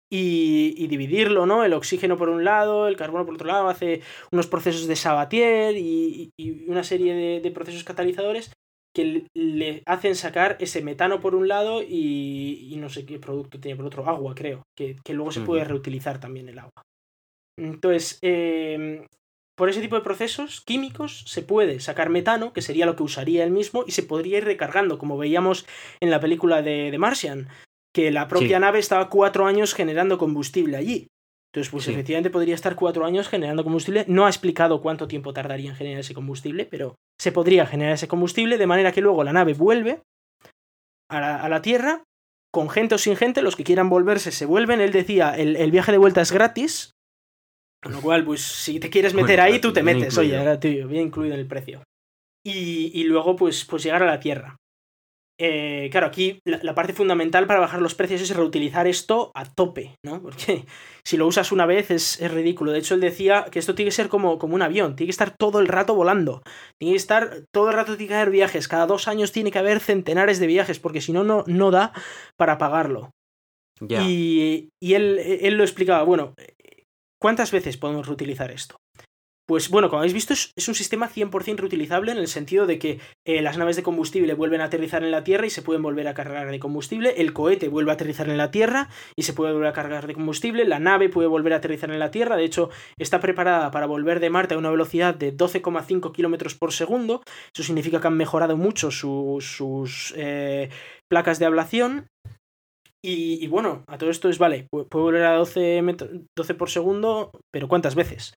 y, dividirlo, ¿no? El oxígeno por un lado, el carbono por otro lado, hace unos procesos de Sabatier y, una serie de, procesos catalizadores que le hacen sacar ese metano por un lado y, no sé qué producto tiene por otro, agua creo, que, luego se puede reutilizar también el agua. Entonces, em, por ese tipo de procesos químicos se puede sacar metano, que sería lo que usaría él mismo, y se podría ir recargando, como veíamos en la película de, de Martian, que la propia nave estaba cuatro años generando combustible allí. Entonces, pues efectivamente podría estar cuatro años generando combustible. No ha explicado cuánto tiempo tardaría en generar ese combustible, pero se podría generar ese combustible de manera que luego la nave vuelve a la, Tierra, con gente o sin gente, los que quieran volverse se vuelven. Él decía, el, viaje de vuelta es gratis, con lo cual, pues si te quieres meter ahí, tú te metes, oye, era tuyo, bien incluido en el precio. Y, y, luego, pues, pues llegar a la Tierra. Eh, claro, aquí la, parte fundamental para bajar los precios es reutilizar esto a tope, ¿no? Porque si lo usas una vez es, ridículo. De hecho, él decía que esto tiene que ser como, como, un avión, tiene que estar todo el rato volando. Tiene que estar todo el rato, tiene que haber viajes. Cada dos años tiene que haber centenares de viajes, porque si no, no da para pagarlo. Y, y él, él lo explicaba, bueno, ¿cuántas veces podemos reutilizar esto? Pues bueno, como habéis visto, es, un sistema 100% reutilizable en el sentido de que eh, las naves de combustible vuelven a aterrizar en la Tierra y se pueden volver a cargar de combustible, el cohete vuelve a aterrizar en la Tierra y se puede volver a cargar de combustible, la nave puede volver a aterrizar en la Tierra, de hecho está preparada para volver de Marte a una velocidad de 12,5 km por segundo, eso significa que han mejorado mucho sus eh, placas de ablación y, bueno, a todo esto es, vale, puede volver a 12, 12 por segundo, pero ¿cuántas veces?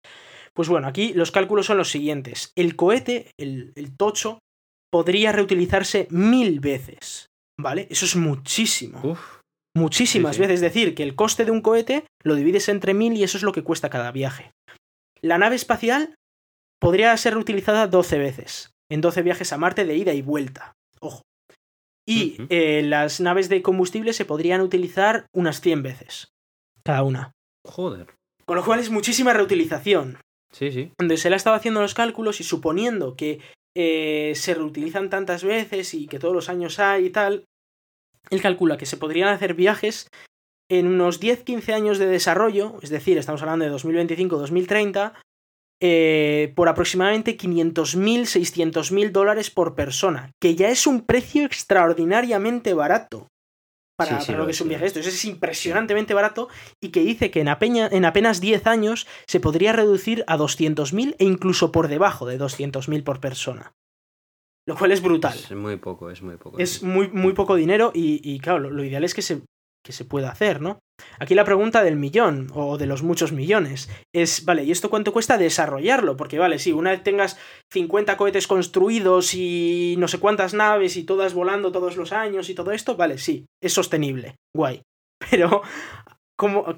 Pues bueno, aquí los cálculos son los siguientes. El cohete, el, tocho, podría reutilizarse mil veces. ¿Vale? Eso es muchísimo. Muchísimas veces. Es decir, que el coste de un cohete lo divides entre mil y eso es lo que cuesta cada viaje. La nave espacial podría ser reutilizada 12 veces. En 12 viajes a Marte de ida y vuelta. Ojo. Y eh, las naves de combustible se podrían utilizar unas 100 veces. Cada una. Joder. Con lo cual es muchísima reutilización. Sí, sí. Le ha estado haciendo los cálculos y suponiendo que eh, se reutilizan tantas veces y que todos los años hay y tal, él calcula que se podrían hacer viajes en unos 10-15 años de desarrollo, es decir, estamos hablando de 2025-2030, eh, por aproximadamente 500.000, 600.000 dólares por persona, que ya es un precio extraordinariamente barato para, lo que es un viaje esto. es impresionantemente barato y que dice que en, en apenas 10 años se podría reducir a 200.000 e incluso por debajo de 200.000 por persona. Lo cual es brutal. Es muy poco, es muy poco. Es muy, muy poco dinero y, claro, lo, ideal es que se que se pueda hacer, ¿no? Aquí la pregunta del millón o de los muchos millones es, vale, ¿y esto cuánto cuesta desarrollarlo? Porque vale, sí, una vez tengas 50 cohetes construidos y no sé cuántas naves y todas volando todos los años y todo esto, vale, sí, es sostenible, guay. Pero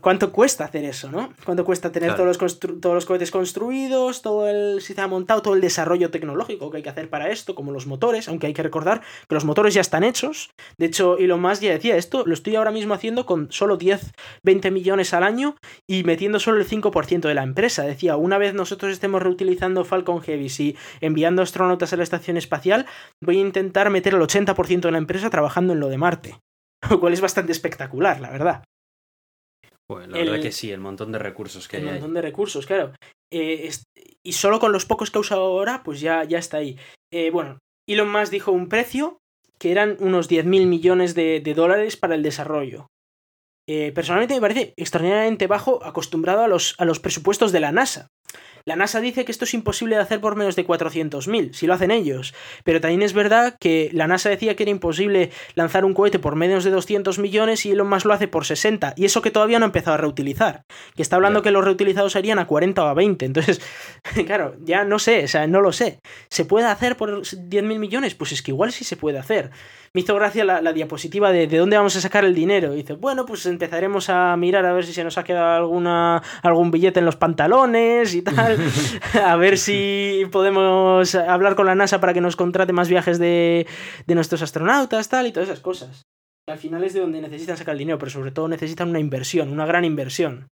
¿cuánto cuesta hacer eso, no? ¿Cuánto cuesta tener todos, los todos los cohetes construidos, todo el sistema montado, todo el desarrollo tecnológico que hay que hacer para esto, como los motores, aunque hay que recordar que los motores ya están hechos. De hecho, Elon Musk ya decía, esto lo estoy ahora mismo haciendo con solo 10, 20 millones al año y metiendo solo el 5% de la empresa. Decía, una vez nosotros estemos reutilizando Falcon Heavy y enviando astronautas a la estación espacial, voy a intentar meter el 80% de la empresa trabajando en lo de Marte. Lo cual es bastante espectacular, la verdad. Bueno, la verdad que sí, el montón de recursos que hay. El montón de recursos, claro. Eh, y solo con los pocos que ha usado ahora, pues ya, ya está ahí. Eh, bueno, Elon Musk dijo un precio que eran unos 10.000 millones de, dólares para el desarrollo. Eh, personalmente me parece extraordinariamente bajo acostumbrado a los, a los presupuestos de la NASA. La NASA dice que esto es imposible de hacer por menos de 400.000, si lo hacen ellos. Pero también es verdad que la NASA decía que era imposible lanzar un cohete por menos de 200 millones y Elon Musk lo hace por 60. Y eso que todavía no ha empezado a reutilizar. Que está hablando que los reutilizados serían a 40 o a 20. Entonces, claro, ya no sé, o sea, no lo sé. ¿Se puede hacer por 10.000 millones? Pues es que igual sí se puede hacer me hizo gracia la, diapositiva de, de dónde vamos a sacar el dinero. Y dice, bueno, pues empezaremos a mirar a ver si se nos ha quedado alguna, algún billete en los pantalones y tal. A ver si podemos hablar con la NASA para que nos contrate más viajes de, de nuestros astronautas, tal, y todas esas cosas. al final es de donde necesitan sacar el dinero, pero sobre todo necesitan una inversión, una gran inversión.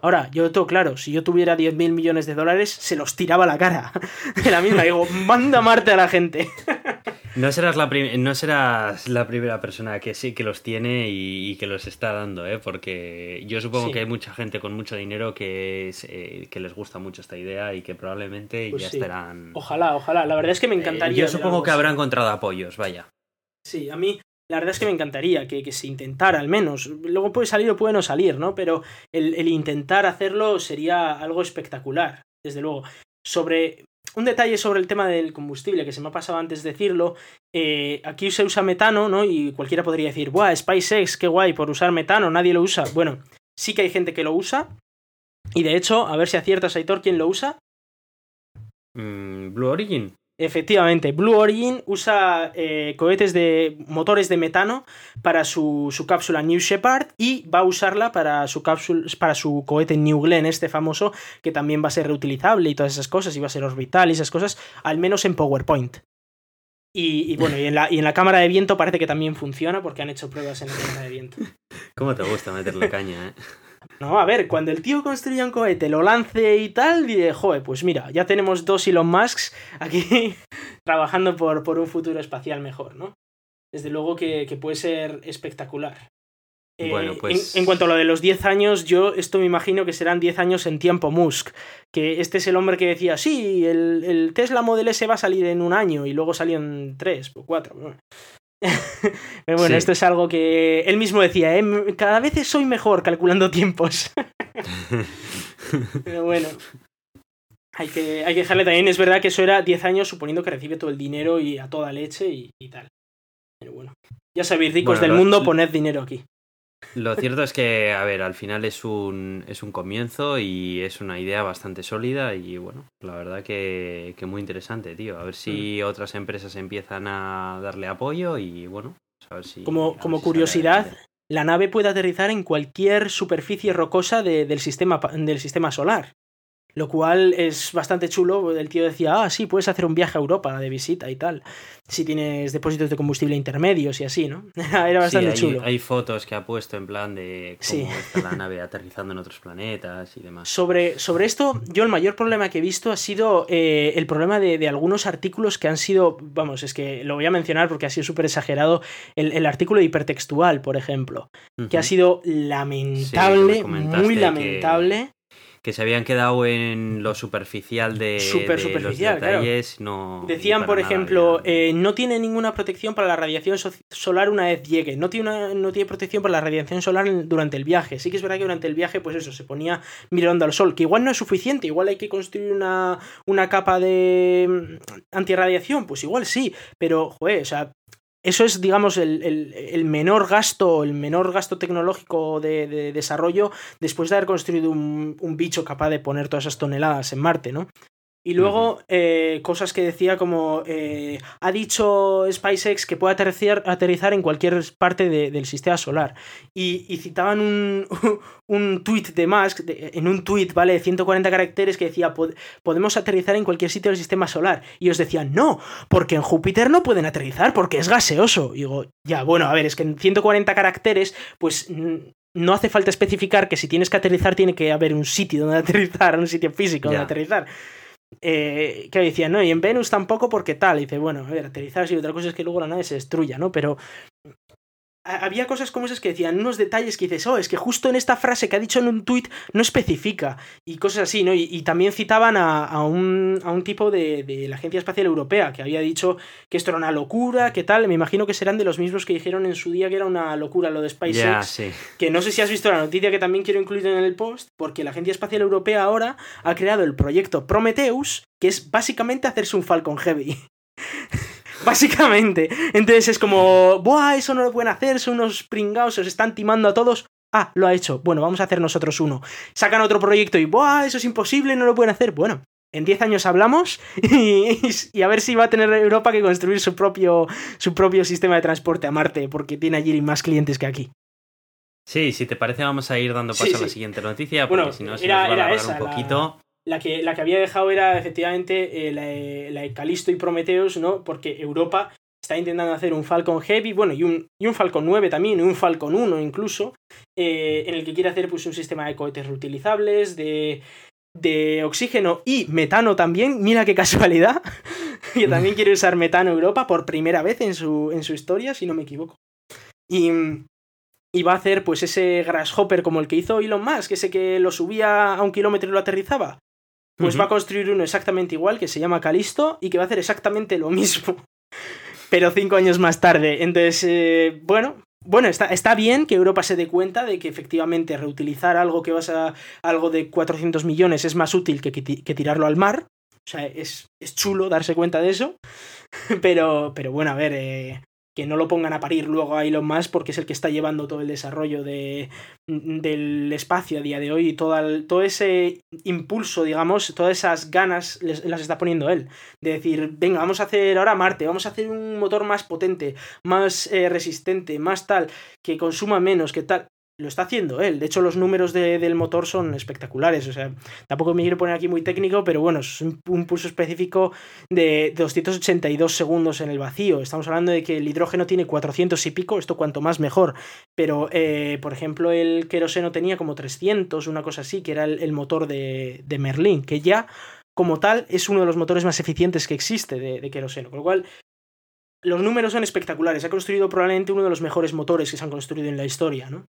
Ahora, yo tengo claro, si yo tuviera 10.000 millones de dólares, se los tiraba a la cara. De la misma, digo, manda Marte a la gente. No serás la, no serás la primera persona que sí que los tiene y, que los está dando, ¿eh? porque yo supongo que hay mucha gente con mucho dinero que, eh, que les gusta mucho esta idea y que probablemente pues ya estarán... Ojalá, ojalá. La verdad es que me eh, encantaría. yo supongo que habrán encontrado apoyos, vaya. Sí, a mí la verdad es que me encantaría que, que, se intentara al menos. Luego puede salir o puede no salir, ¿no? Pero el, el intentar hacerlo sería algo espectacular, desde luego. Sobre un detalle sobre el tema del combustible que se me ha pasado antes de decirlo. Eh, aquí se usa metano, ¿no? Y cualquiera podría decir, ¡buah, SpaceX, qué guay por usar metano! Nadie lo usa. Bueno, sí que hay gente que lo usa. Y de hecho, a ver si aciertas, Aitor, ¿quién lo usa? Mm, Blue Origin. Efectivamente, Blue Origin usa eh, cohetes de motores de metano para su, cápsula New Shepard y va a usarla para su cápsula, para su cohete New Glenn, este famoso, que también va a ser reutilizable y todas esas cosas, y va a ser orbital y esas cosas, al menos en PowerPoint. Y, bueno, y en, la, y en la cámara de viento parece que también funciona porque han hecho pruebas en la cámara de viento. ¿Cómo te gusta meterle caña, eh? No, a ver, cuando el tío construya un cohete, lo lance y tal, diré, joder, pues mira, ya tenemos dos Elon Musks aquí trabajando por, por un futuro espacial mejor, ¿no? Desde luego que, puede ser espectacular. Eh, bueno, pues... en, cuanto a lo de los 10 años, yo esto me imagino que serán 10 años en tiempo Musk. Que este es el hombre que decía, sí, el, el Tesla Model S va a salir en un año y luego salió en 3 o 4. Pero bueno, esto es algo que él mismo decía, ¿eh? cada vez soy mejor calculando tiempos. Pero bueno, hay que, hay que dejarle también, es verdad que eso era 10 años suponiendo que recibe todo el dinero y a toda leche y, tal. Pero bueno, ya sabéis, ricos del mundo, poned dinero aquí. Lo cierto es que, a ver, al final es un, es un comienzo y es una idea bastante sólida y bueno, la verdad que, que muy interesante, tío. A ver si mm. otras empresas empiezan a darle apoyo y bueno, a ver si... Como, como curiosidad, la nave puede aterrizar en cualquier superficie rocosa del, sistema, del sistema solar. Lo cual es bastante chulo. El tío decía, ah, sí, puedes hacer un viaje a Europa de visita y tal. Si tienes depósitos de combustible intermedios y así, ¿no? Era bastante sí, hay, chulo. Hay fotos que ha puesto en plan de cómo está la nave aterrizando en otros planetas y demás. Sobre, sobre esto, yo el mayor problema que he visto ha sido eh, el problema de, algunos artículos que han sido, vamos, es que lo voy a mencionar porque ha sido súper exagerado, el, artículo hipertextual, por ejemplo, que ha sido lamentable, muy lamentable que se habían quedado en lo superficial de, Super superficial, los detalles. No, Decían, por ejemplo, eh, no tiene ninguna protección para la radiación solar una vez llegue. No tiene, una, no tiene protección para la radiación solar durante el viaje. Sí que es verdad que durante el viaje, pues eso, se ponía mirando al sol, que igual no es suficiente. Igual hay que construir una, una capa de mm, antirradiación. Pues igual sí. Pero, joder, o sea, eso es, digamos, el, menor gasto, el menor gasto tecnológico de, desarrollo después de haber construido un, un, bicho capaz de poner todas esas toneladas en Marte, ¿no? Y luego eh, cosas que decía como eh, ha dicho SpaceX que puede aterrizar, aterrizar en cualquier parte del sistema solar. Y, citaban un, un tweet de Musk, en un tweet, ¿vale? De 140 caracteres que decía podemos aterrizar en cualquier sitio del sistema solar. Y os decían, no, porque en Júpiter no pueden aterrizar porque es gaseoso. Y digo, ya, bueno, a ver, es que en 140 caracteres, pues no hace falta especificar que si tienes que aterrizar tiene que haber un sitio donde aterrizar, un sitio físico donde aterrizar eh, que decía, no, y en Venus tampoco porque tal. Y dice, bueno, a ver, aterrizar y otra cosa es que luego la nave se destruya, ¿no? Pero había cosas como esas que decían unos detalles que dices, oh, es que justo en esta frase que ha dicho en un tuit no especifica y cosas así, ¿no? Y, también citaban a, un, a un tipo de, de, la Agencia Espacial Europea que había dicho que esto era una locura, que tal, me imagino que serán de los mismos que dijeron en su día que era una locura lo de SpaceX, que no sé si has visto la noticia que también quiero incluir en el post, porque la Agencia Espacial Europea ahora ha creado el proyecto Prometheus, que es básicamente hacerse un Falcon Heavy. Básicamente. Entonces es como, ¡buah! Eso no lo pueden hacer, son unos pringados, se están timando a todos. Ah, lo ha hecho. Bueno, vamos a hacer nosotros uno. Sacan otro proyecto y, ¡buah! Eso es imposible, no lo pueden hacer. Bueno, en 10 años hablamos y, a ver si va a tener Europa que construir su propio, su propio sistema de transporte a Marte, porque tiene allí más clientes que aquí. Sí, si te parece, vamos a ir dando paso a la siguiente noticia, porque bueno, si no, se nos va a alargar un poquito. La que, la que había dejado era efectivamente eh, la, de Calisto y Prometheus, ¿no? Porque Europa está intentando hacer un Falcon Heavy, bueno, y un, y un Falcon 9 también, y un Falcon 1 incluso, eh, en el que quiere hacer pues, un sistema de cohetes reutilizables, de, de oxígeno y metano también, mira qué casualidad, que también quiere usar metano Europa por primera vez en su, en su historia, si no me equivoco. Y, y va a hacer pues ese grasshopper como el que hizo Elon Musk, ese que lo subía a un kilómetro y lo aterrizaba. Pues va a construir uno exactamente igual, que se llama Calisto, y que va a hacer exactamente lo mismo. Pero cinco años más tarde. Entonces, eh, bueno, bueno, está, está, bien que Europa se dé cuenta de que efectivamente reutilizar algo que vas a. algo de 400 millones es más útil que, que, tirarlo al mar. O sea, es, es, chulo darse cuenta de eso. Pero, pero bueno, a ver, eh, que no lo pongan a parir luego a Elon Musk porque es el que está llevando todo el desarrollo de, del espacio a día de hoy y todo, todo ese impulso, digamos, todas esas ganas las está poniendo él. De decir, venga, vamos a hacer ahora Marte, vamos a hacer un motor más potente, más eh, resistente, más tal, que consuma menos, que tal lo está haciendo él. De hecho, los números del motor son espectaculares. O sea, tampoco me quiero poner aquí muy técnico, pero bueno, es un, pulso específico de 282 segundos en el vacío. Estamos hablando de que el hidrógeno tiene 400 y pico, esto cuanto más mejor. Pero, eh, por ejemplo, el queroseno tenía como 300, una cosa así, que era el, motor de, de, Merlin, que ya, como tal, es uno de los motores más eficientes que existe de, de queroseno. Con lo cual, los números son espectaculares. Ha construido probablemente uno de los mejores motores que se han construido en la historia, ¿no?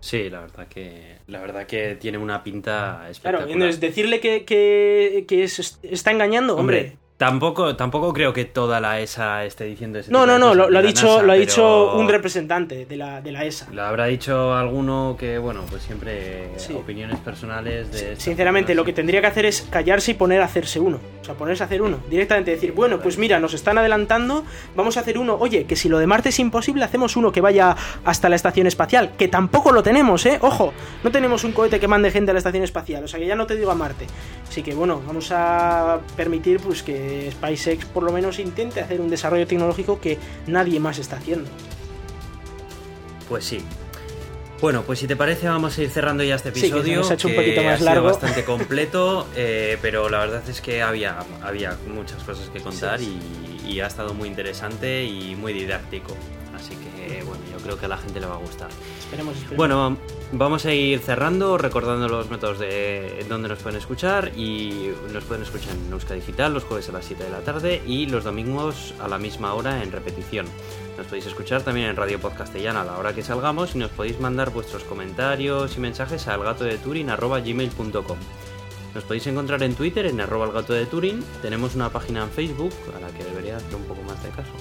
Sí, la verdad que la verdad que tiene una pinta espectacular. Claro, entonces decirle que, que, que está engañando, hombre Tampoco, tampoco creo que toda la ESA esté diciendo eso. No, no, no, lo, ha dicho, lo ha dicho un representante de la, de la ESA. Lo habrá dicho alguno que, bueno, pues siempre opiniones personales de... Sinceramente, lo que tendría que hacer es callarse y poner a hacerse uno. O sea, ponerse a hacer uno. Directamente decir, bueno, pues mira, nos están adelantando, vamos a hacer uno. Oye, que si lo de Marte es imposible, hacemos uno que vaya hasta la estación espacial. Que tampoco lo tenemos, ¿eh? Ojo, no tenemos un cohete que mande gente a la estación espacial. O sea, que ya no te digo a Marte. Así que, bueno, vamos a permitir, pues que SpaceX por lo menos intente hacer un desarrollo tecnológico que nadie más está haciendo. Pues sí. Bueno, pues si te parece vamos a ir cerrando ya este episodio. Sí, que ha hecho un poquito más largo. bastante completo, eh, pero la verdad es que había, había muchas cosas que contar y, y ha estado muy interesante y muy didáctico. Que bueno, yo creo que a la gente le va a gustar. Esperemos, esperemos. Bueno, Vamos a ir cerrando, recordando los métodos de donde nos pueden escuchar y nos pueden escuchar en Euska Digital los jueves a las 7 de la tarde y los domingos a la misma hora en repetición. Nos podéis escuchar también en Radio Podcastellana a la hora que salgamos y nos podéis mandar vuestros comentarios y mensajes a elgatodeturin.gmail.com Nos podéis encontrar en Twitter en arroba el gato de Turing. Tenemos una página en Facebook a la que debería hacer un poco más de caso.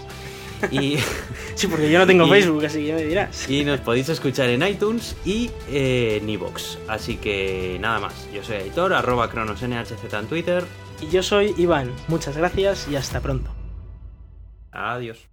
Y, sí, porque yo no tengo Facebook, así que ya me dirás. Y nos podéis escuchar en iTunes y en iVoox. Así que nada más. Yo soy Aitor, arroba cronosnhz en Twitter. Y yo soy Iván. Muchas gracias y hasta pronto. Adiós.